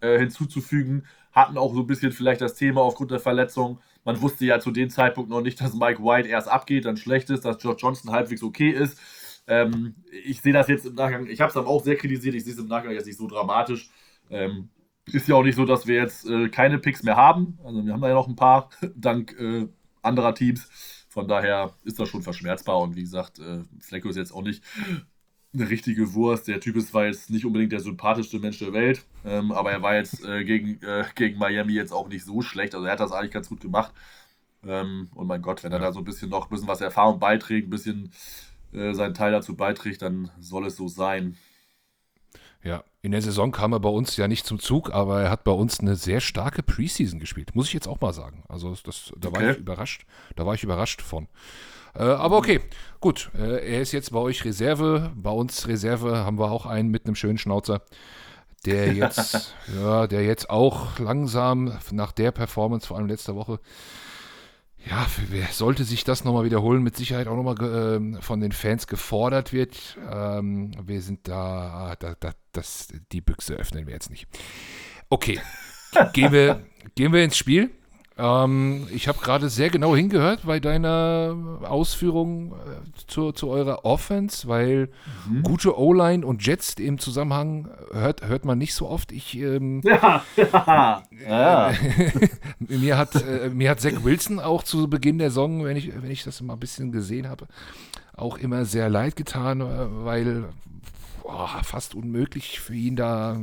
äh, hinzuzufügen. Hatten auch so ein bisschen vielleicht das Thema aufgrund der Verletzung. Man wusste ja zu dem Zeitpunkt noch nicht, dass Mike White erst abgeht, dann schlecht ist, dass George Johnson halbwegs okay ist. Ähm, ich sehe das jetzt im Nachgang, ich habe es aber auch sehr kritisiert, ich sehe es im Nachgang jetzt nicht so dramatisch. Ähm, ist ja auch nicht so, dass wir jetzt äh, keine Picks mehr haben. Also wir haben da ja noch ein paar, dank äh, anderer Teams. Von daher ist das schon verschmerzbar und wie gesagt, äh, Flecko ist jetzt auch nicht eine richtige Wurst. Der Typ ist, war jetzt nicht unbedingt der sympathischste Mensch der Welt, ähm, aber er war jetzt äh, gegen, äh, gegen Miami jetzt auch nicht so schlecht. Also er hat das eigentlich ganz gut gemacht. Ähm, und mein Gott, wenn er da so ein bisschen noch ein bisschen was Erfahrung beiträgt, ein bisschen äh, seinen Teil dazu beiträgt, dann soll es so sein. Ja, in der Saison kam er bei uns ja nicht zum Zug, aber er hat bei uns eine sehr starke Preseason gespielt, muss ich jetzt auch mal sagen. Also das, da war ich überrascht, da war ich überrascht von. Äh, aber okay, gut. Äh, er ist jetzt bei euch Reserve. Bei uns Reserve haben wir auch einen mit einem schönen Schnauzer, der jetzt, ja, der jetzt auch langsam nach der Performance, vor allem letzter Woche, ja, sollte sich das nochmal wiederholen, mit Sicherheit auch nochmal äh, von den Fans gefordert wird. Ähm, wir sind da, da, da, das, die Büchse öffnen wir jetzt nicht. Okay, gehen wir, gehen wir ins Spiel. Ähm, ich habe gerade sehr genau hingehört bei deiner Ausführung äh, zu, zu eurer Offense, weil mhm. gute O-Line und Jets im Zusammenhang hört, hört man nicht so oft. Ich, ähm, ja, ja, ja. mir, hat, äh, mir hat Zach Wilson auch zu Beginn der Saison, wenn ich, wenn ich das mal ein bisschen gesehen habe, auch immer sehr leid getan, äh, weil boah, fast unmöglich für ihn da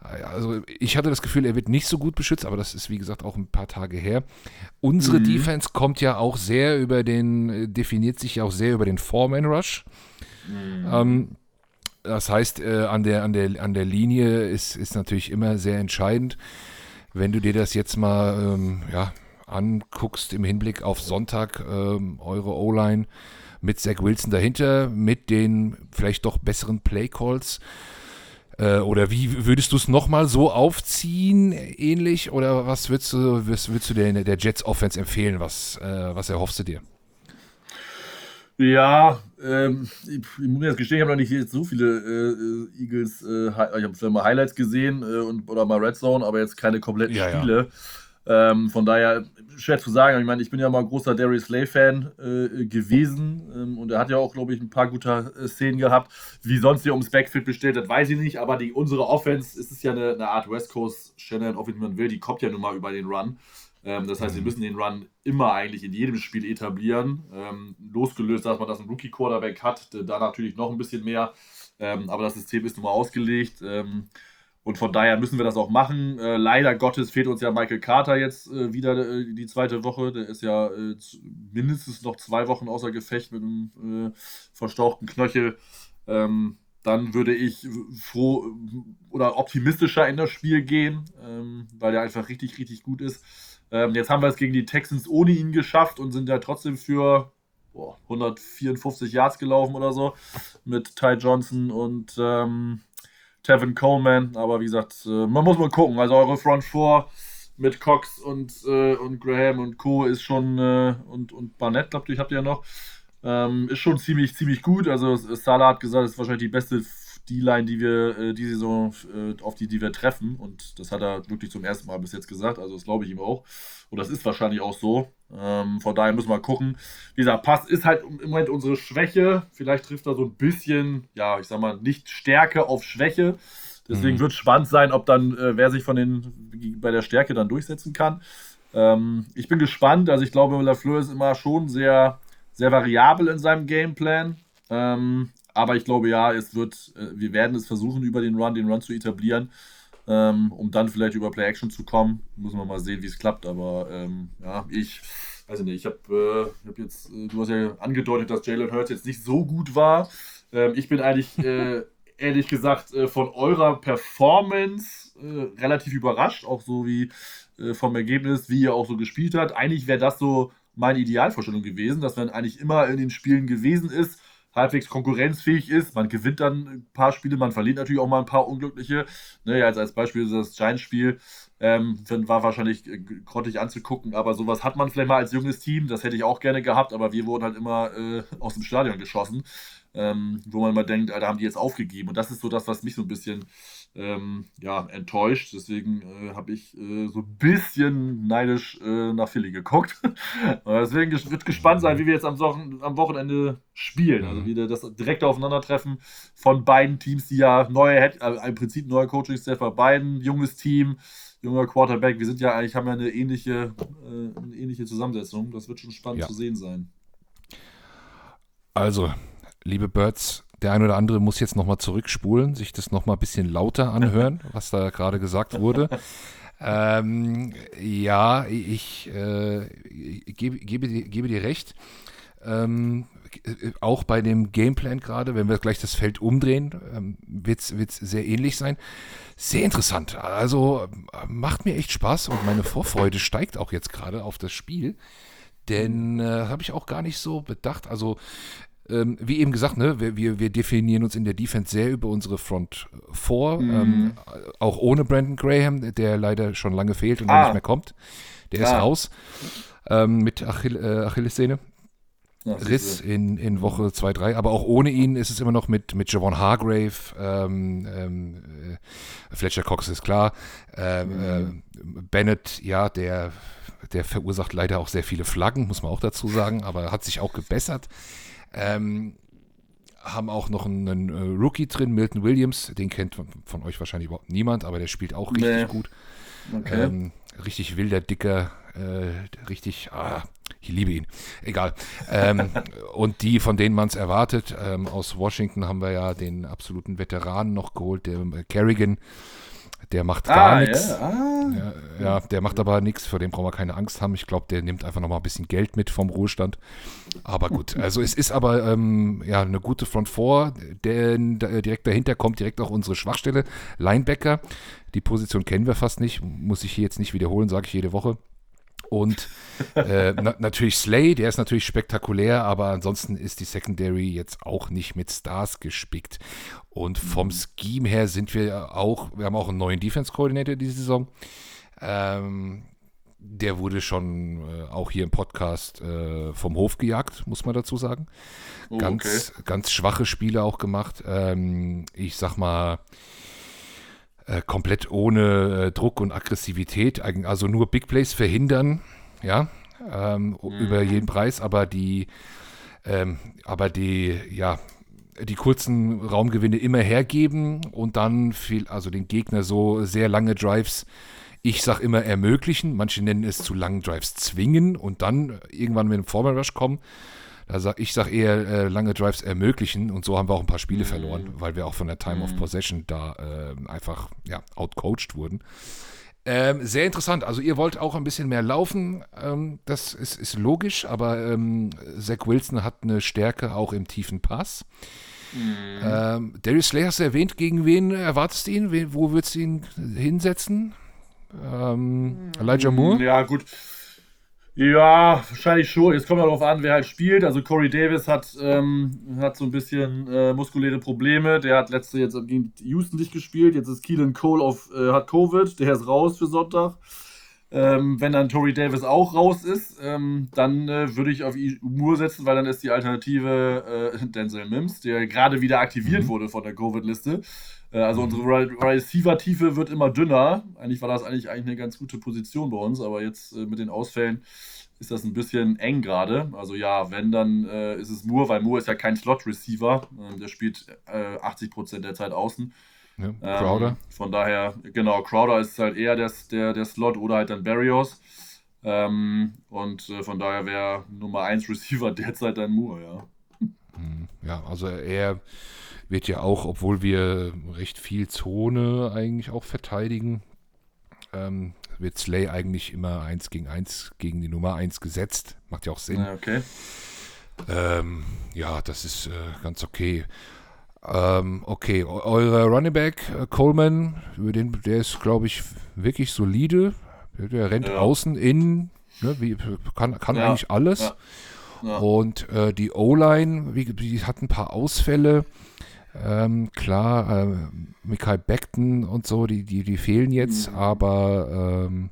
also ich hatte das Gefühl, er wird nicht so gut beschützt, aber das ist wie gesagt auch ein paar Tage her. Unsere mhm. Defense kommt ja auch sehr über den, definiert sich ja auch sehr über den Foreman Rush. Mhm. Ähm, das heißt, äh, an, der, an, der, an der Linie ist, ist natürlich immer sehr entscheidend. Wenn du dir das jetzt mal ähm, ja, anguckst im Hinblick auf Sonntag, ähm, eure O-Line mit Zach Wilson dahinter, mit den vielleicht doch besseren Play Calls äh, oder wie würdest du es nochmal so aufziehen, ähnlich? Oder was würdest du, was würdest du der, der Jets Offense empfehlen? Was, äh, was erhoffst du dir? Ja, ähm, ich, ich, muss jetzt gestehen, ich habe noch nicht so viele äh, Eagles, äh, ich habe mal Highlights gesehen äh, und, oder mal Red Zone, aber jetzt keine kompletten ja, Spiele. Ja. Ähm, von daher schwer zu sagen. Ich meine, ich bin ja mal großer Darius Slay-Fan äh, gewesen ähm, und er hat ja auch, glaube ich, ein paar gute äh, Szenen gehabt. Wie sonst hier ums Backfield bestellt, das weiß ich nicht, aber die, unsere Offense ist es ja eine, eine Art West Coast Shannon, wenn man will, die kommt ja nun mal über den Run. Ähm, das heißt, wir mhm. müssen den Run immer eigentlich in jedem Spiel etablieren. Ähm, losgelöst, dass man das einen Rookie-Quarterback hat, da natürlich noch ein bisschen mehr. Ähm, aber das System ist nun mal ausgelegt. Und von daher müssen wir das auch machen. Äh, leider Gottes fehlt uns ja Michael Carter jetzt äh, wieder äh, die zweite Woche. Der ist ja äh, mindestens noch zwei Wochen außer Gefecht mit einem äh, verstauchten Knöchel. Ähm, dann würde ich froh oder optimistischer in das Spiel gehen, ähm, weil der einfach richtig, richtig gut ist. Ähm, jetzt haben wir es gegen die Texans ohne ihn geschafft und sind ja trotzdem für boah, 154 Yards gelaufen oder so mit Ty Johnson und ähm, Tevin Coleman, aber wie gesagt, äh, man muss mal gucken. Also eure Front 4 mit Cox und, äh, und Graham und Co. ist schon, äh, und, und Barnett, glaube ich, habt ihr ja noch, ähm, ist schon ziemlich, ziemlich gut. Also Salah hat gesagt, es ist wahrscheinlich die beste D-Line, die wir äh, die Saison, äh, auf die, die wir treffen. Und das hat er wirklich zum ersten Mal bis jetzt gesagt. Also das glaube ich ihm auch. Und das ist wahrscheinlich auch so. Ähm, von daher müssen wir gucken. Dieser Pass ist halt im Moment unsere Schwäche. Vielleicht trifft er so ein bisschen, ja, ich sag mal, nicht Stärke auf Schwäche. Deswegen mhm. wird es spannend sein, ob dann, äh, wer sich von den bei der Stärke dann durchsetzen kann. Ähm, ich bin gespannt. Also ich glaube, Lafleur ist immer schon sehr, sehr variabel in seinem Gameplan. Ähm, aber ich glaube ja, es wird, äh, wir werden es versuchen, über den Run, den Run zu etablieren ähm, um dann vielleicht über Play-Action zu kommen. Muss man mal sehen, wie es klappt. Aber ähm, ja, ich weiß nicht, ich habe äh, hab jetzt, äh, du hast ja angedeutet, dass Jalen Hurts jetzt nicht so gut war. Ähm, ich bin eigentlich äh, ehrlich gesagt äh, von eurer Performance äh, relativ überrascht, auch so wie vom Ergebnis, wie ihr auch so gespielt habt. Eigentlich wäre das so meine Idealvorstellung gewesen, dass man eigentlich immer in den Spielen gewesen ist halbwegs konkurrenzfähig ist. Man gewinnt dann ein paar Spiele, man verliert natürlich auch mal ein paar unglückliche. Ne, als, als Beispiel das Giants-Spiel ähm, war wahrscheinlich äh, grottig anzugucken, aber sowas hat man vielleicht mal als junges Team. Das hätte ich auch gerne gehabt, aber wir wurden halt immer äh, aus dem Stadion geschossen, ähm, wo man mal denkt, da haben die jetzt aufgegeben. Und das ist so das, was mich so ein bisschen ähm, ja, enttäuscht. Deswegen äh, habe ich äh, so ein bisschen neidisch äh, nach Philly geguckt. deswegen wird gespannt sein, wie wir jetzt am, so am Wochenende spielen. Also wie das direkte Aufeinandertreffen von beiden Teams, die ja neue, äh, im Prinzip neue Coaching-Staff bei beiden, junges Team, junger Quarterback. Wir sind ja eigentlich, haben ja eine ähnliche, äh, eine ähnliche Zusammensetzung. Das wird schon spannend ja. zu sehen sein. Also, liebe Birds, der ein oder andere muss jetzt nochmal zurückspulen, sich das nochmal ein bisschen lauter anhören, was da gerade gesagt wurde. Ähm, ja, ich äh, gebe, gebe, gebe, dir recht. Ähm, auch bei dem Gameplan gerade, wenn wir gleich das Feld umdrehen, ähm, wird es sehr ähnlich sein. Sehr interessant. Also macht mir echt Spaß und meine Vorfreude steigt auch jetzt gerade auf das Spiel. Denn äh, habe ich auch gar nicht so bedacht. Also ähm, wie eben gesagt, ne, wir, wir definieren uns in der Defense sehr über unsere Front 4, mhm. ähm, auch ohne Brandon Graham, der leider schon lange fehlt und ah. nicht mehr kommt. Der ah. ist raus ähm, mit Achill äh, Achillessehne. Riss in, in Woche 2, 3, aber auch ohne ihn ist es immer noch mit, mit Javon Hargrave, ähm, ähm, äh, Fletcher Cox ist klar, ähm, mhm. äh, Bennett, ja, der, der verursacht leider auch sehr viele Flaggen, muss man auch dazu sagen, aber hat sich auch gebessert. Ähm, haben auch noch einen, einen äh, Rookie drin, Milton Williams, den kennt von, von, euch wahrscheinlich überhaupt niemand, aber der spielt auch richtig nee. gut. Okay. Ähm, richtig wilder, dicker, äh, richtig, ah, ich liebe ihn. Egal. ähm, und die, von denen man es erwartet, ähm, aus Washington haben wir ja den absoluten Veteranen noch geholt, der äh, Kerrigan. Der macht gar ah, nichts. Yeah. Ah. Ja, ja, der macht aber nichts, vor dem brauchen wir keine Angst haben. Ich glaube, der nimmt einfach nochmal ein bisschen Geld mit vom Ruhestand. Aber gut, also es ist aber ähm, ja eine gute Front 4, denn direkt dahinter kommt direkt auch unsere Schwachstelle, Linebacker. Die Position kennen wir fast nicht, muss ich hier jetzt nicht wiederholen, sage ich jede Woche. Und äh, na, natürlich Slay, der ist natürlich spektakulär, aber ansonsten ist die Secondary jetzt auch nicht mit Stars gespickt. Und vom mhm. Scheme her sind wir auch, wir haben auch einen neuen Defense Coordinator diese Saison. Ähm, der wurde schon äh, auch hier im Podcast äh, vom Hof gejagt, muss man dazu sagen. Oh, ganz, okay. ganz schwache Spiele auch gemacht. Ähm, ich sag mal, äh, komplett ohne äh, Druck und Aggressivität, also nur Big Plays verhindern, ja, ähm, mhm. über jeden Preis, aber die, ähm, aber die, ja, die kurzen Raumgewinne immer hergeben und dann viel, also den Gegner so sehr lange Drives, ich sag immer ermöglichen, manche nennen es zu langen Drives zwingen und dann irgendwann mit einem Formal Rush kommen. Da sag, ich sage eher äh, lange Drives ermöglichen und so haben wir auch ein paar Spiele mhm. verloren, weil wir auch von der Time mhm. of Possession da äh, einfach ja, outcoached wurden. Ähm, sehr interessant. Also ihr wollt auch ein bisschen mehr laufen. Ähm, das ist, ist, logisch, aber ähm, Zach Wilson hat eine Stärke auch im tiefen Pass. Mhm. Ähm, Darius Slay hast du erwähnt. Gegen wen erwartest du ihn? Wen, wo würdest du ihn hinsetzen? Ähm, Elijah Moore? Ja, gut. Ja, wahrscheinlich schon. Jetzt kommt darauf an, wer halt spielt. Also Corey Davis hat, ähm, hat so ein bisschen äh, muskuläre Probleme. Der hat letzte jetzt gegen Houston nicht gespielt. Jetzt ist Keelan Cole auf, äh, hat Covid. Der ist raus für Sonntag. Ähm, wenn dann Corey Davis auch raus ist, ähm, dann äh, würde ich auf Moore setzen, weil dann ist die Alternative äh, Denzel Mims, der gerade wieder aktiviert mhm. wurde von der Covid-Liste. Äh, also unsere Receiver-Tiefe wird immer dünner. Eigentlich war das eigentlich, eigentlich eine ganz gute Position bei uns, aber jetzt äh, mit den Ausfällen ist das ein bisschen eng gerade. Also ja, wenn, dann äh, ist es Moore, weil Moore ist ja kein Slot-Receiver. Ähm, der spielt äh, 80% der Zeit außen. Ja, Crowder. Ähm, von daher, genau, Crowder ist halt eher der, der, der Slot oder halt dann Barrios. Ähm, und äh, von daher wäre Nummer 1 Receiver derzeit dann Moore, ja. Hm, ja, also er wird ja auch, obwohl wir recht viel Zone eigentlich auch verteidigen, ähm, wird Slay eigentlich immer 1 gegen 1 gegen die Nummer 1 gesetzt. Macht ja auch Sinn. Ja, okay. Ähm, ja, das ist äh, ganz okay. Ähm, okay, euer Running Back äh, Coleman, über den, der ist, glaube ich, wirklich solide. Der, der rennt ja. außen, innen, ne, wie, kann, kann ja. eigentlich alles. Ja. Und äh, die O-Line, die hat ein paar Ausfälle. Ähm, klar, äh, Michael Beckton und so, die, die, die fehlen jetzt, mhm. aber ähm,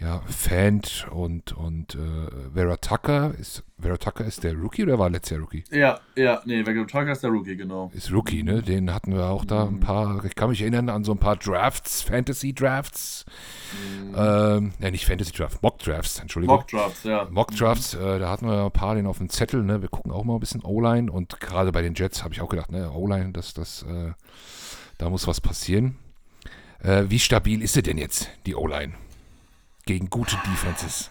ja, Fant und, und äh, Vera Tucker. Ist, Vera Tucker ist der Rookie oder war letztes Jahr Rookie? Ja, ja, nee, Vera Tucker ist der Rookie, genau. Ist Rookie, ne? Den hatten wir auch da ein mhm. paar, ich kann mich erinnern an so ein paar Drafts, Fantasy-Drafts. Mhm. Ähm, ja, nicht Fantasy-Drafts, Mock-Drafts, Entschuldigung. Mock-Drafts, ja. Mock-Drafts, mhm. äh, da hatten wir ein paar den auf dem Zettel, ne? Wir gucken auch mal ein bisschen O-Line und gerade bei den Jets habe ich auch gedacht, ne, O-Line, das, das, äh, da muss was passieren. Äh, wie stabil ist sie denn jetzt, die O-Line? Gegen gute Defenses.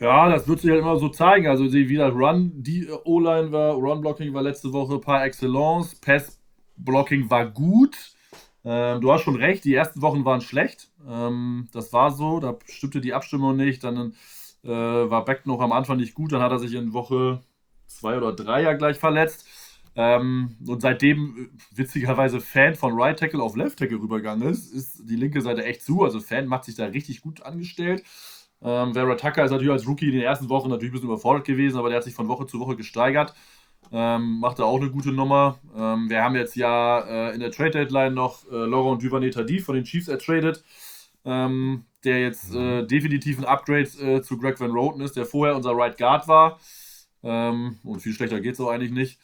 Ja, das wird sich halt immer so zeigen. Also wie das Run, die O-Line war, Run-Blocking war letzte Woche par excellence, Pass-Blocking war gut. Ähm, du hast schon recht, die ersten Wochen waren schlecht. Ähm, das war so, da stimmte die Abstimmung nicht. Dann Äh, war Beck noch am Anfang nicht gut, dann hat er sich in Woche zwei oder drei ja gleich verletzt. Ähm, und seitdem äh, witzigerweise Fan von Right Tackle auf Left Tackle rübergegangen ist, ist die linke Seite echt zu. Also Fan macht sich da richtig gut angestellt. Ähm, Vera Tucker ist natürlich als Rookie in den ersten Wochen natürlich ein bisschen überfordert gewesen, aber der hat sich von Woche zu Woche gesteigert. Ähm, macht da auch eine gute Nummer. Ähm, wir haben jetzt ja äh, in der Trade Deadline noch äh, Laurent Duvernay Tardif von den Chiefs ertradet, ähm, der jetzt äh, definitiv ein Upgrade äh, zu Greg Van Roten ist, der vorher unser Right Guard war. Ähm, und viel schlechter geht es auch eigentlich nicht.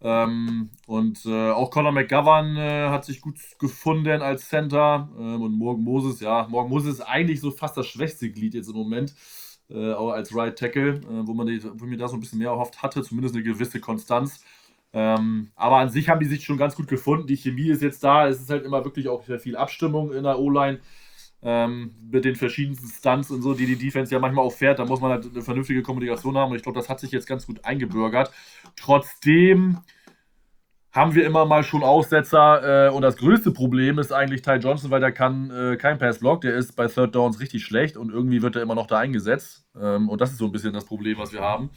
Ähm, und äh, auch Conor McGovern äh, hat sich gut gefunden als Center. Ähm, und Morgan Moses, ja, Morgan Moses ist eigentlich so fast das schwächste Glied jetzt im Moment. Äh, auch als Right Tackle, äh, wo man die, wo mir da so ein bisschen mehr erhofft hatte, zumindest eine gewisse Konstanz. Ähm, aber an sich haben die sich schon ganz gut gefunden. Die Chemie ist jetzt da. Es ist halt immer wirklich auch sehr viel Abstimmung in der O-Line ähm, mit den verschiedensten Stunts und so, die die Defense ja manchmal auch fährt. Da muss man halt eine vernünftige Kommunikation haben und ich glaube, das hat sich jetzt ganz gut eingebürgert. Trotzdem haben wir immer mal schon Aussetzer äh, und das größte Problem ist eigentlich Ty Johnson, weil der kann äh, kein Pass-Block, der ist bei Third Downs richtig schlecht und irgendwie wird er immer noch da eingesetzt ähm, und das ist so ein bisschen das Problem, was wir haben.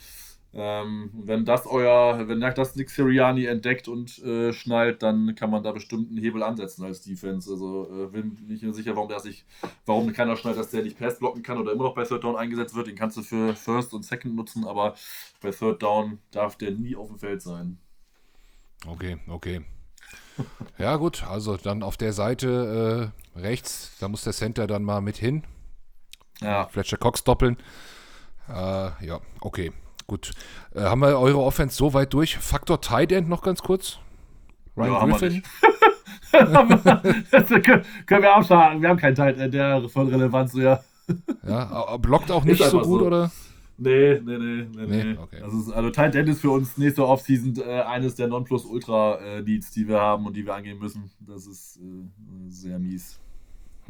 Ähm, wenn das euer, wenn das Nick Siriani entdeckt und äh, schnallt, dann kann man da bestimmt einen Hebel ansetzen als Defense. Also äh, bin nicht mehr sicher, warum der sich, warum keiner schnallt, dass der nicht Pass blocken kann oder immer noch bei Third Down eingesetzt wird. Den kannst du für First und Second nutzen, aber bei Third Down darf der nie auf dem Feld sein. Okay, okay. ja, gut, also dann auf der Seite äh, rechts, da muss der Center dann mal mit hin. Ja. Fletcher Cox doppeln. Äh, ja, okay. Gut. Äh, haben wir eure Offense so weit durch? Faktor Tight End noch ganz kurz? Ryan ja, Griffin? das können wir abschlagen. Wir haben keinen Tight End, der von Relevanz ja. Ja, blockt auch nicht so gut, so. oder? Nee, nee, nee, nee, nee. Okay. Also, also Tight End ist für uns nächste Offseason äh, eines der Nonplusultra-Needs, äh, die wir haben und die wir angehen müssen. Das ist äh, sehr mies.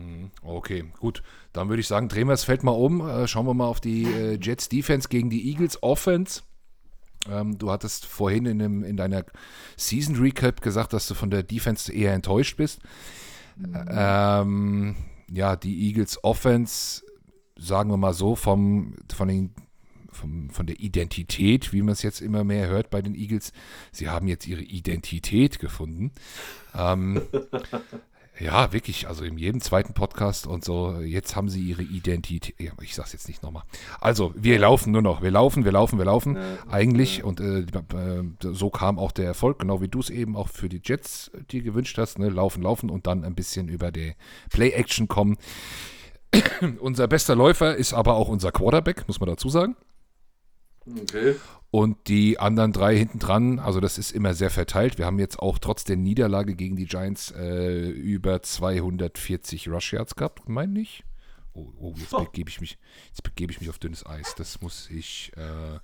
Mhm. Okay, gut. Dann würde ich sagen, drehen wir das Feld mal um. Äh, schauen wir mal auf die äh, Jets Defense gegen die Eagles Offense. Ähm, du hattest vorhin in, dem, in deiner Season Recap gesagt, dass du von der Defense eher enttäuscht bist. Mhm. Ähm, ja, die Eagles Offense, sagen wir mal so, vom, von, den, vom, von der Identität, wie man es jetzt immer mehr hört bei den Eagles, sie haben jetzt ihre Identität gefunden. Ähm, Ja, wirklich. Also in jedem zweiten Podcast und so. Jetzt haben sie ihre Identität. Ja, ich sag's jetzt nicht nochmal. Also, wir laufen nur noch. Wir laufen, wir laufen, wir laufen. Ja, eigentlich. Ja. Und äh, so kam auch der Erfolg, genau wie du es eben auch für die Jets äh, dir gewünscht hast. Ne? Laufen, laufen und dann ein bisschen über die Play-Action kommen. unser bester Läufer ist aber auch unser Quarterback, muss man dazu sagen. Okay. Und die anderen drei hinten dran, also das ist immer sehr verteilt. Wir haben jetzt auch trotz der Niederlage gegen die Giants äh, über 240 Rush Yards gehabt, meine ich. Oh, oh jetzt, oh. Begebe ich mich, jetzt begebe ich mich auf dünnes Eis. Das muss ich, äh,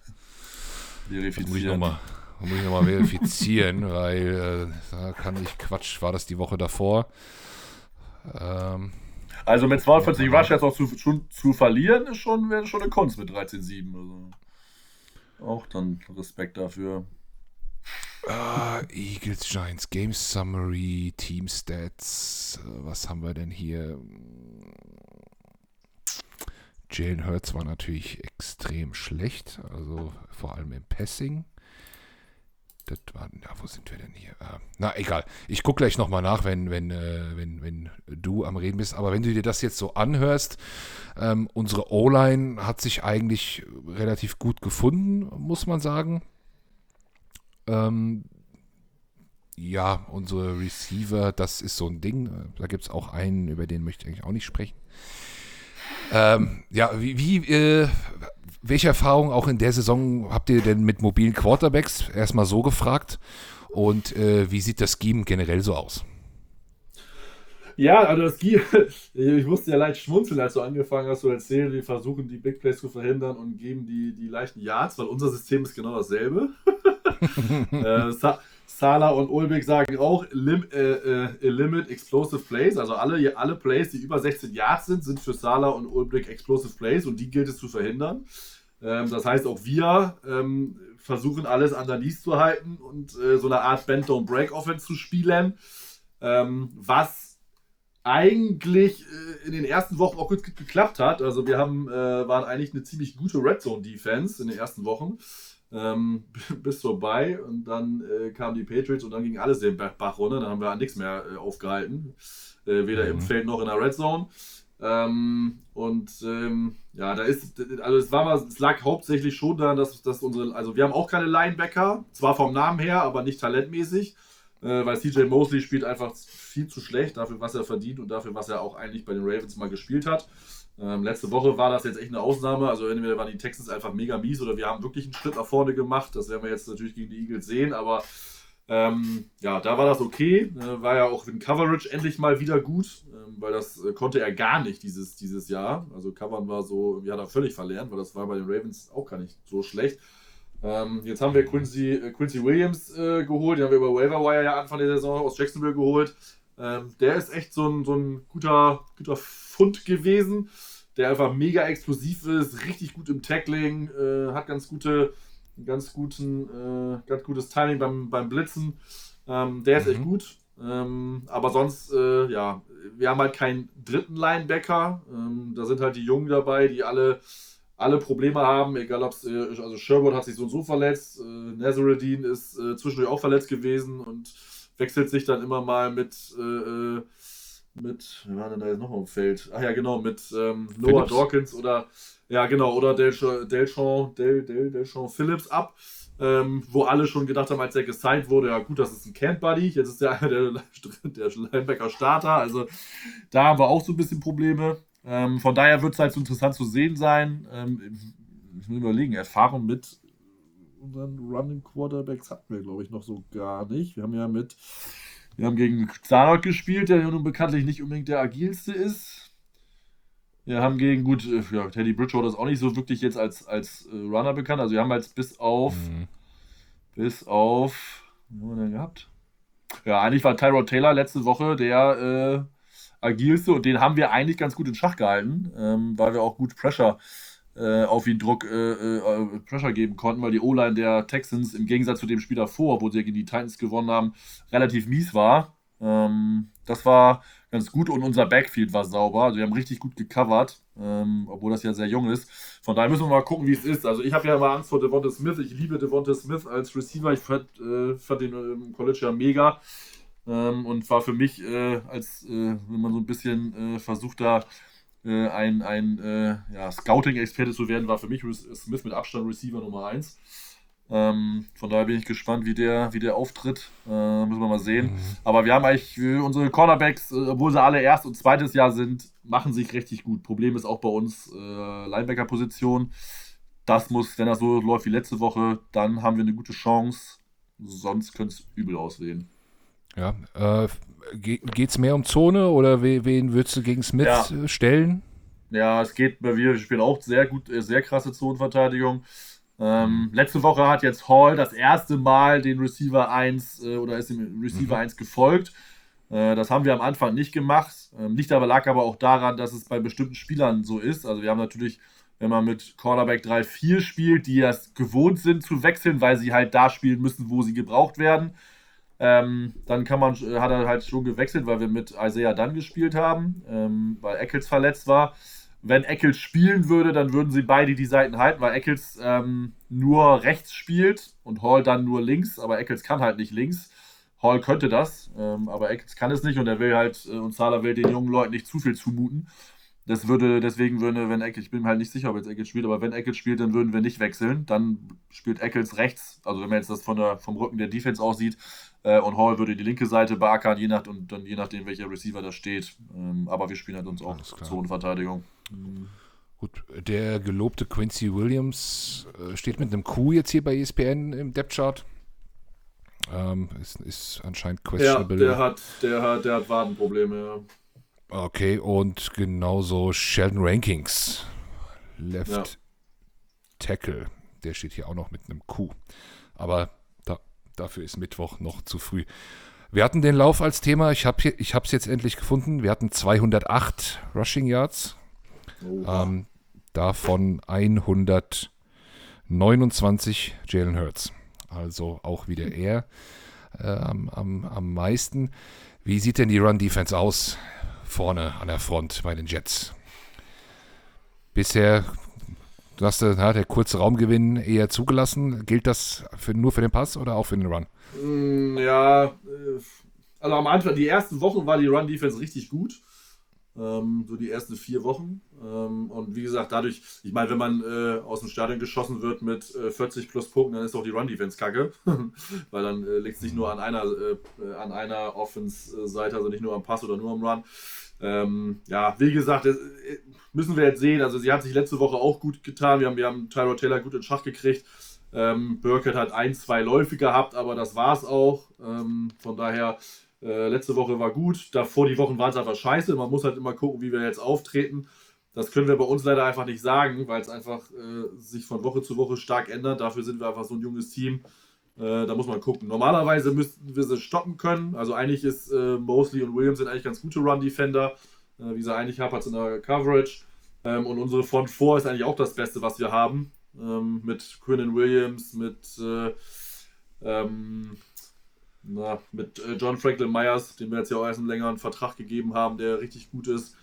verifizieren. Muss ich nochmal noch verifizieren, weil äh, da kann ich Quatsch. War das die Woche davor? Ähm, also mit 42 Rush Yards auch zu, schon, zu verlieren, ist schon, wäre schon eine Kunst mit 13,7. Also. Auch dann Respekt dafür. Uh, Eagles, Giants, Game Summary, Team Stats. Was haben wir denn hier? Jalen Hurts war natürlich extrem schlecht, also vor allem im Passing. Das war, na, wo sind wir denn hier? Ah, na, egal. Ich gucke gleich nochmal nach, wenn, wenn, äh, wenn, wenn du am Reden bist. Aber wenn du dir das jetzt so anhörst, ähm, unsere O-Line hat sich eigentlich relativ gut gefunden, muss man sagen. Ähm, ja, unsere Receiver, das ist so ein Ding. Da gibt es auch einen, über den möchte ich eigentlich auch nicht sprechen. Ähm, ja, wie, wie äh, welche Erfahrungen auch in der Saison habt ihr denn mit mobilen Quarterbacks? Erstmal so gefragt. Und äh, wie sieht das Scheme generell so aus? Ja, also das Scheme, ich musste ja leicht schmunzeln, als du angefangen hast zu erzählen, wir versuchen die Big Plays zu verhindern und geben die, die leichten Yards, weil unser System ist genau dasselbe. äh, Sala und Ulbeck sagen auch lim, äh, äh, Limit Explosive Plays. Also alle, alle Plays, die über 16 Yards sind, sind für Sala und Ulbeck Explosive Plays und die gilt es zu verhindern. Ähm, das heißt, auch wir ähm, versuchen alles underneath zu halten und äh, so eine Art Bend Don't Break Offense zu spielen. Ähm, was eigentlich äh, in den ersten Wochen auch gut geklappt hat. Also wir haben, äh, waren eigentlich eine ziemlich gute Red Zone Defense in den ersten Wochen. Ähm, bis vorbei und dann äh, kamen die Patriots und dann ging alles den Bach runter. Dann haben wir an nichts mehr äh, aufgehalten. Äh, weder mhm. im Feld noch in der Red Zone. Ähm, und ähm, ja, da ist, also es war mal, es lag hauptsächlich schon daran, dass, dass unsere, also wir haben auch keine Linebacker, zwar vom Namen her, aber nicht talentmäßig, äh, weil CJ Mosley spielt einfach viel zu schlecht dafür, was er verdient und dafür, was er auch eigentlich bei den Ravens mal gespielt hat. Ähm, letzte Woche war das jetzt echt eine Ausnahme, also entweder waren die Texans einfach mega mies oder wir haben wirklich einen Schritt nach vorne gemacht, das werden wir jetzt natürlich gegen die Eagles sehen, aber ähm, ja, da war das okay. Äh, war ja auch in Coverage endlich mal wieder gut, ähm, weil das äh, konnte er gar nicht dieses, dieses Jahr. Also Covern war so, ja, da völlig verlernt, weil das war bei den Ravens auch gar nicht so schlecht. Ähm, jetzt haben wir Quincy, äh, Quincy Williams äh, geholt, den haben wir über Waiver Wire ja Anfang der Saison aus Jacksonville geholt. Ähm, der ist echt so ein, so ein guter, guter Fund gewesen, der einfach mega explosiv ist, richtig gut im Tackling, äh, hat ganz gute ganz, guten, äh, ganz gutes Timing beim, beim Blitzen. Ähm, der ist mhm. echt gut. Ähm, aber sonst, äh, ja, wir haben halt keinen dritten Linebacker. Ähm, da sind halt die Jungen dabei, die alle, alle Probleme haben, egal ob es, äh, also Sherwood hat sich so und so verletzt, äh, Nazaruddin ist äh, zwischendurch auch verletzt gewesen und wechselt sich dann immer mal mit, äh, äh mit, wer war denn da jetzt noch im Feld? Ach ja, genau, mit ähm, Noah Dawkins oder ja, genau, oder Delchamp, Delchamp, Del, Del, Delchamp Phillips ab. Ähm, wo alle schon gedacht haben, als er gesigned wurde, ja gut, das ist ein Camp-Buddy, jetzt ist der, der, der Linebacker-Starter, also da haben wir auch so ein bisschen Probleme. Ähm, von daher wird es halt so interessant zu sehen sein. Ähm, ich muss überlegen, Erfahrung mit unseren Running Quarterbacks hatten wir, glaube ich, noch so gar nicht. Wir haben ja mit, wir haben gegen Zanot gespielt, der ja nun bekanntlich nicht unbedingt der agilste ist. Wir haben gegen, gut, äh, ja, Teddy Bridgewater ist auch nicht so wirklich jetzt als, als äh, Runner bekannt. Also wir haben jetzt bis auf, mhm. bis auf, was haben wir denn gehabt? Ja, eigentlich war Tyrod Taylor letzte Woche der äh, agilste und den haben wir eigentlich ganz gut in Schach gehalten, ähm, weil wir auch gut Pressure äh, auf ihn Druck, äh, äh, Pressure geben konnten, weil die O-Line der Texans im Gegensatz zu dem Spiel davor, wo sie gegen die Titans gewonnen haben, relativ mies war. Ähm, das war ganz gut und unser Backfield war sauber. Also wir haben richtig gut gecovert, ähm, obwohl das ja sehr jung ist. Von daher müssen wir mal gucken, wie es ist. Also ich habe ja immer Angst vor Devonta Smith. Ich liebe Devonta Smith als Receiver. Ich fand, äh, fand den im College ja mega. Ähm, und war für mich, äh, als äh, wenn man so ein bisschen äh, versucht da äh, ein, ein äh, ja, Scouting-Experte zu werden, war für mich Smith mit Abstand Receiver Nummer 1. Ähm, von daher bin ich gespannt, wie der, wie der auftritt. Äh, müssen wir mal sehen. Mhm. Aber wir haben eigentlich unsere Cornerbacks, äh, obwohl sie alle erst und zweites Jahr sind, machen sich richtig gut. Problem ist auch bei uns äh, Linebacker-Position. Das muss, wenn das so läuft wie letzte Woche, dann haben wir eine gute Chance. Sonst könnte es übel aussehen. Ja, äh, geht es mehr um Zone oder wen würdest du gegen Smith ja. stellen? Ja, es geht, wir spielen auch sehr gut, äh, sehr krasse Zonenverteidigung. Ähm, letzte Woche hat jetzt Hall das erste Mal den Receiver 1 äh, oder ist dem Receiver mhm. 1 gefolgt. Äh, das haben wir am Anfang nicht gemacht. Ähm, liegt aber, lag aber auch daran, dass es bei bestimmten Spielern so ist. Also wir haben natürlich, wenn man mit Cornerback 3-4 spielt, die es gewohnt sind zu wechseln, weil sie halt da spielen müssen, wo sie gebraucht werden. Ähm, dann kann man, äh, hat er halt schon gewechselt, weil wir mit Isaiah Dunn gespielt haben, ähm, weil Eccles verletzt war wenn Eccles spielen würde, dann würden sie beide die Seiten halten, weil Eccles ähm, nur rechts spielt und Hall dann nur links, aber Eccles kann halt nicht links. Hall könnte das, ähm, aber Eccles kann es nicht und er will halt, äh, und Zahler will den jungen Leuten nicht zu viel zumuten. Das würde, deswegen würde, wenn Eccles, ich bin halt nicht sicher, ob jetzt Eccles spielt, aber wenn Eccles spielt, dann würden wir nicht wechseln. Dann spielt Eccles rechts, also wenn man jetzt das von der, vom Rücken der Defense aussieht, äh, und Hall würde die linke Seite beackern, je nach, und dann je nachdem, welcher Receiver da steht. Ähm, aber wir spielen halt uns auch Zonenverteidigung. Gut, der gelobte Quincy Williams äh, steht mit einem Q jetzt hier bei ESPN im Depth-Chart. Ähm, ist, ist anscheinend questionable. Ja, der hat, der hat, der hat Wadenprobleme, ja. Okay, und genauso Sheldon Rankings. Left ja. Tackle. Der steht hier auch noch mit einem Q. Aber dafür ist Mittwoch noch zu früh. Wir hatten den Lauf als Thema. Ich habe es jetzt endlich gefunden. Wir hatten 208 Rushing Yards ähm, davon 129 Jalen Hurts. Also auch wieder er äh, am, am, am meisten. Wie sieht denn die Run-Defense aus vorne an der Front bei den Jets. Bisher, du hast ja, der kurze Raumgewinn eher zugelassen. Gilt das für, nur für den Pass oder auch für den Run? Mm, ja, äh, also am Anfang, die ersten Wochen war die Run-Defense richtig gut. Ähm, so die ersten vier Wochen. Ähm, und wie gesagt, dadurch, ich meine, wenn man äh, aus dem Stadion geschossen wird mit äh, 40 plus Punkten, dann ist auch die Run-Defense kacke. Weil dann äh, liegt es nicht nur an einer, äh, an einer Offense-Seite, also nicht nur am Pass oder nur am Run. Ähm, ja, wie gesagt, das, äh, müssen wir jetzt sehen. Also sie hat sich letzte Woche auch gut getan. Wir haben, wir haben Tyrod Taylor gut in Schach gekriegt. Ähm, Burkett hat ein, zwei Läufe gehabt, aber das war es auch. Ähm, von daher äh, letzte Woche war gut, davor die Wochen waren es einfach scheiße. Man muss halt immer gucken, wie wir jetzt auftreten. Das können wir bei uns leider einfach nicht sagen, weil es einfach äh, sich von Woche zu Woche stark ändert. Dafür sind wir einfach so ein junges Team. Äh, da muss man gucken. Normalerweise müssten wir sie stoppen können. Also eigentlich ist äh, Mosley und Williams sind eigentlich ganz gute Run-Defender. Äh, wie sie eigentlich haben, hat in der Coverage. Ähm, und unsere Front 4 ist eigentlich auch das Beste, was wir haben. Ähm, mit Quinnen Williams, mit äh, ähm, na, mit äh, John Franklin Myers, dem wir jetzt ja auch erst einen längeren Vertrag gegeben haben, der richtig gut ist.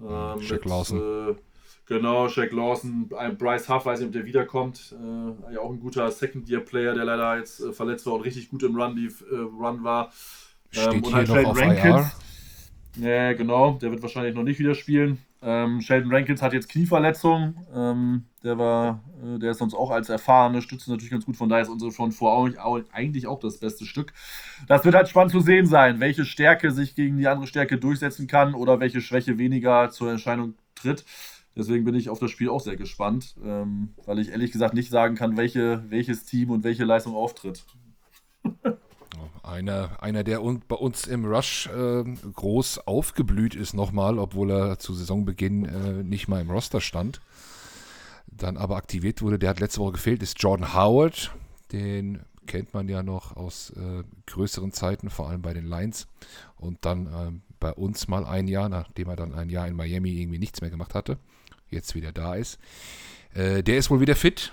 Ähm, Shaq Lawson. Genau, Shaq Lawson. Bryce Huff, weiß nicht, ob der wiederkommt. Äh, ja, auch ein guter Second-Year-Player, der leider jetzt äh, verletzt war und richtig gut im Run, die, äh, Run war. Ähm, Steht und halt hier noch auf Rankins. Ja, genau, der wird wahrscheinlich noch nicht wieder spielen. Ähm, Sheldon Rankins hat jetzt Knieverletzung. Ähm, der war, äh, der ist sonst auch als erfahrene Stütze natürlich ganz gut. Von daher ist unsere Front vor eigentlich auch das beste Stück. Das wird halt spannend zu sehen sein, welche Stärke sich gegen die andere Stärke durchsetzen kann oder welche Schwäche weniger zur Erscheinung tritt. Deswegen bin ich auf das Spiel auch sehr gespannt, ähm, weil ich ehrlich gesagt nicht sagen kann, welche, welches Team und welche Leistung auftritt. Einer, einer der un bei uns im Rush äh, groß aufgeblüht ist nochmal, obwohl er zu Saisonbeginn äh, nicht mal im Roster stand. Dann aber aktiviert wurde, der hat letzte Woche gefehlt, ist Jordan Howard. Den kennt man ja noch aus äh, größeren Zeiten, vor allem bei den Lions. Und dann ähm, bei uns mal ein Jahr, nachdem er dann ein Jahr in Miami irgendwie nichts mehr gemacht hatte, jetzt wieder da ist. Äh, der ist wohl wieder fit.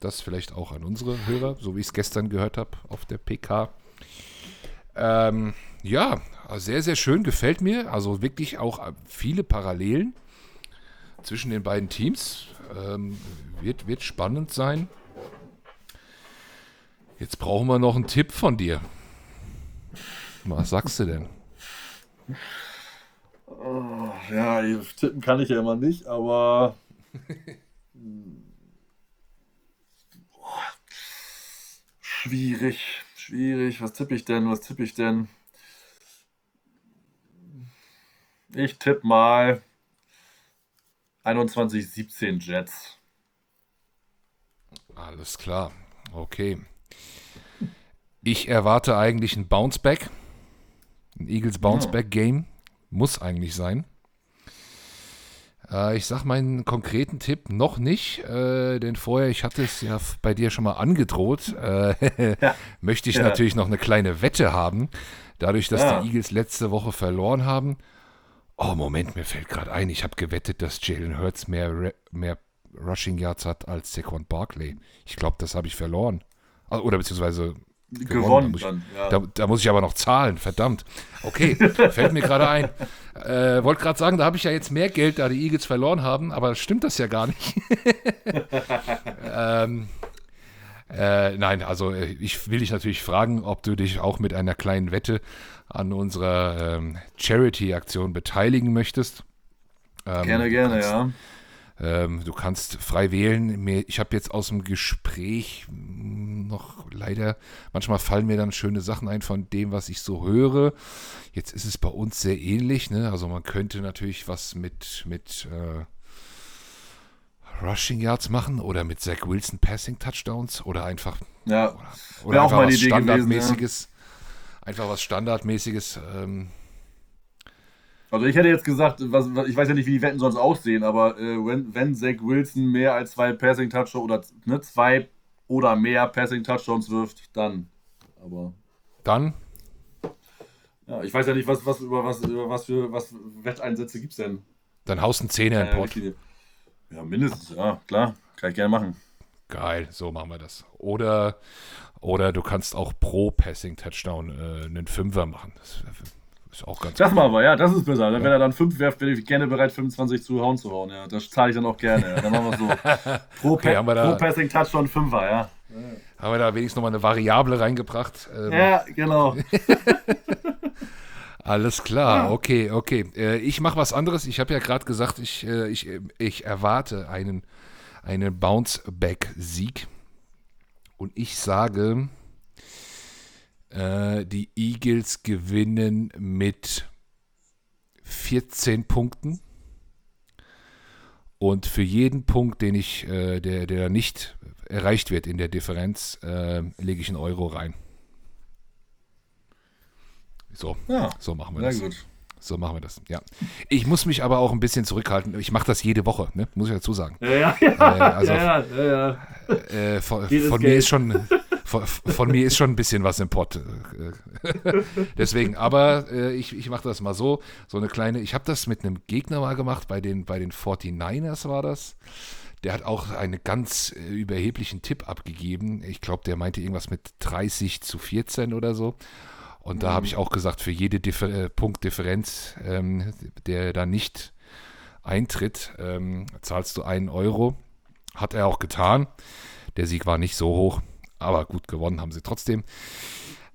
Das vielleicht auch an unsere Hörer, so wie ich es gestern gehört habe auf der PK. Ähm, ja, sehr, sehr schön, gefällt mir. Also wirklich auch viele Parallelen zwischen den beiden Teams. Ähm, wird, wird spannend sein. Jetzt brauchen wir noch einen Tipp von dir. Was sagst du denn? Oh, ja, tippen kann ich ja immer nicht, aber. schwierig. Schwierig. Was tippe ich denn? Was tippe ich denn? Ich tippe mal 21-17 Jets. Alles klar. Okay. Ich erwarte eigentlich ein Bounceback. Ein Eagles Bounceback-Game. Muss eigentlich sein. Äh, ich sag meinen konkreten Tipp noch nicht, äh, denn vorher, ich hatte es ja bei dir schon mal angedroht, äh, ja. möchte ich ja. natürlich noch eine kleine Wette haben. Dadurch, dass ja. die Eagles letzte Woche verloren haben. Oh, Moment, mir fällt gerade ein, ich habe gewettet, dass Jalen Hurts mehr, mehr Rushing Yards hat als Saquon Barkley. Ich glaube, das habe ich verloren. Ah, oder beziehungsweise gewonnen. gewonnen da, muss ich, ja. da, da, muss ich aber noch zahlen, verdammt. Okay, fällt mir gerade ein. Äh, Wollte gerade sagen, da habe ich ja jetzt mehr Geld, da die Eagles verloren haben, aber stimmt das ja gar nicht. ähm, äh, nein, also äh, ich will dich natürlich fragen, ob du dich auch mit einer kleinen Wette an unserer ähm, Charity-Aktion beteiligen möchtest. Ähm, gerne, gerne, ja. Ähm, du kannst frei wählen. Ich habe jetzt aus dem Gespräch hm, noch leider, manchmal fallen mir dann schöne Sachen ein von dem, was ich so höre. Jetzt ist es bei uns sehr ähnlich. Ne? Also man könnte natürlich was mit, mit äh, Rushing Yards machen oder mit Zach Wilson Passing Touchdowns oder einfach, ja. oder, oder einfach was Standardmäßiges. Gewesen, ja. Einfach was Standardmäßiges. Ähm, also ich hätte jetzt gesagt, was, ich weiß ja nicht, wie die Wetten sonst aussehen, aber äh, wenn, wenn Zach Wilson mehr als zwei Passing Touchdowns oder ne, zwei oder mehr Passing Touchdowns wirft, dann. Aber. Dann? Ja, ich weiß ja nicht, was, was, über, was, über was für was Wetteinsätze gibt es denn? Dann haust einen Zehner in Port. Ja, mindestens, ja, klar. Kann ich gerne machen. Geil, so machen wir das. Oder, oder du kannst auch pro Passing Touchdown äh, einen Fünfer machen. Das Ist auch ganz Das machen wir, ja, das ist besser. Wenn er dann 5 werft, bin ich gerne bereit, 25 zu hauen zu hauen. Ja. Das zahle ich dann auch gerne. Ja. Dann machen wir so. Pro, Okay, Pa- da- pro Passing Touchdown 5er, ja. Haben wir da wenigstens nochmal eine Variable reingebracht? Ähm, Ja, genau. Alles klar, okay, okay. Äh, ich mache was anderes. Ich habe ja gerade gesagt, ich, äh, ich, ich erwarte einen, einen Bounce-Back-Sieg. Und ich sage, äh, die Eagles gewinnen mit 14 Punkten. Und für jeden Punkt, den ich, äh, der, der nicht erreicht wird in der Differenz, äh, lege ich einen Euro rein. So, Ja, so machen wir das. gut. So machen wir das, ja. Ich muss mich aber auch ein bisschen zurückhalten. Ich mache das jede Woche, ne? muss ich dazu sagen. Ja, ja, ja. also- ja, ja, ja. Äh, von, von mir ist schon von, von mir ist schon ein bisschen was im Pott. Äh, Deswegen, aber äh, ich, ich mache das mal so, so eine kleine. Ich habe das mit einem Gegner mal gemacht, bei den, bei den 49ers war das. Der hat auch einen ganz äh, überheblichen Tipp abgegeben. Ich glaube, der meinte irgendwas mit 30 zu 14 oder so. Und da habe ich auch gesagt, für jede Differ äh, Punktdifferenz, ähm, der da nicht eintritt, ähm, zahlst du einen Euro. Hat er auch getan. Der Sieg war nicht so hoch, aber gut gewonnen haben sie trotzdem.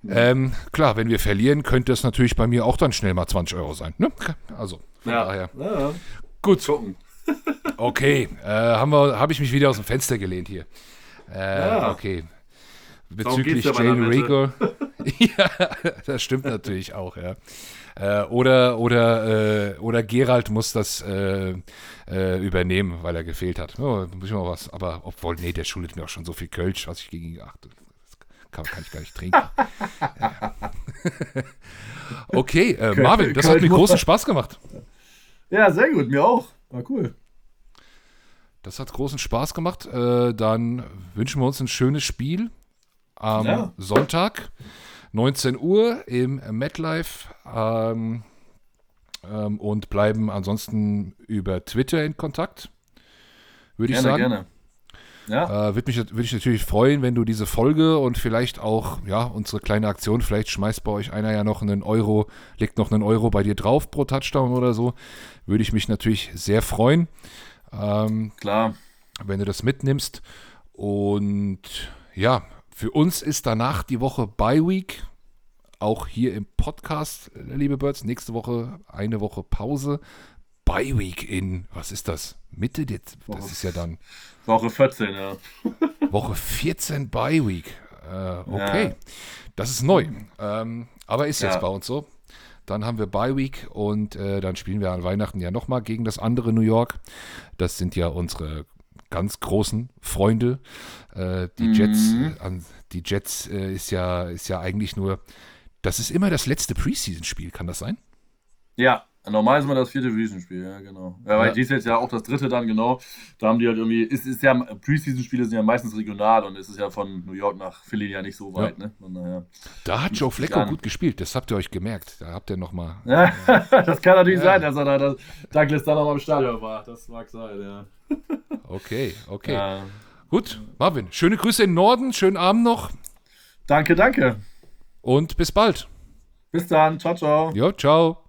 Ähm, klar, wenn wir verlieren, könnte es natürlich bei mir auch dann schnell mal 20 Euro sein. Ne? Also, von Ja. daher. ja. Gut, Gucken. okay. Äh, Habe hab ich mich wieder aus dem Fenster gelehnt hier. Äh, Ja. Okay. Bezüglich Jane Rager. ja, das stimmt natürlich auch, ja. Äh, oder, oder, äh, oder Gerald muss das äh, äh, übernehmen, weil er gefehlt hat. Oh, muss ich mal was. Aber obwohl, nee, der schuldet mir auch schon so viel Kölsch, was ich gegen ihn. Ach, das kann, kann ich gar nicht trinken. okay, äh, Marvin, das hat mir großen Spaß gemacht. Ja, sehr gut, mir auch. War cool. Das hat großen Spaß gemacht. Äh, dann wünschen wir uns ein schönes Spiel am Ja. Sonntag, 19 Uhr im MetLife. Ähm, ähm, und bleiben ansonsten über Twitter in Kontakt. Würde ich Gerne, sagen. gerne. Ja, Äh, Würde mich, würd mich natürlich freuen, wenn du diese Folge und vielleicht auch, ja, unsere kleine Aktion, vielleicht schmeißt bei euch einer ja noch einen Euro, legt noch einen Euro bei dir drauf pro Touchdown oder so. Würde ich mich natürlich sehr freuen. Ähm, klar. wenn du das mitnimmst. Und ja, für uns ist danach die Woche Bye Week. Auch hier im Podcast, liebe Birds. Nächste Woche eine Woche Pause. Bye Week in, was ist das? Mitte jetzt? Das ist ja dann Woche 14, ja. Woche 14 Bye Week. Äh, okay, Ja. das ist neu. Ähm, aber ist jetzt Ja. bei uns so. Dann haben wir Bye Week und äh, dann spielen wir an Weihnachten ja nochmal gegen das andere New York. Das sind ja unsere ganz großen Freunde. Äh, die Mhm. Jets, an, die Jets äh, ist ja ist ja eigentlich nur. Das ist immer das letzte Preseason-Spiel, kann das sein? Ja, normal ist immer das vierte Preseason-Spiel, ja, genau. Ja, weil Ja. dies jetzt ja auch das dritte dann, genau. Da haben die halt irgendwie, ist, ist ja, Preseason-Spiele sind ja meistens regional und es ist ja von New York nach Philly ja nicht so weit, ne? Von daher. Da hat Joe an. gut gespielt. Das habt ihr euch gemerkt. Da habt ihr nochmal. Ja, das kann natürlich Ja. sein, dass er da, dass Douglas da noch mal im Stadion war. Das mag sein, ja. Okay, okay. ja. Gut, Marvin, schöne Grüße in den Norden, schönen Abend noch Danke, danke. und bis bald. Bis dann. Ciao, ciao. Jo, ciao.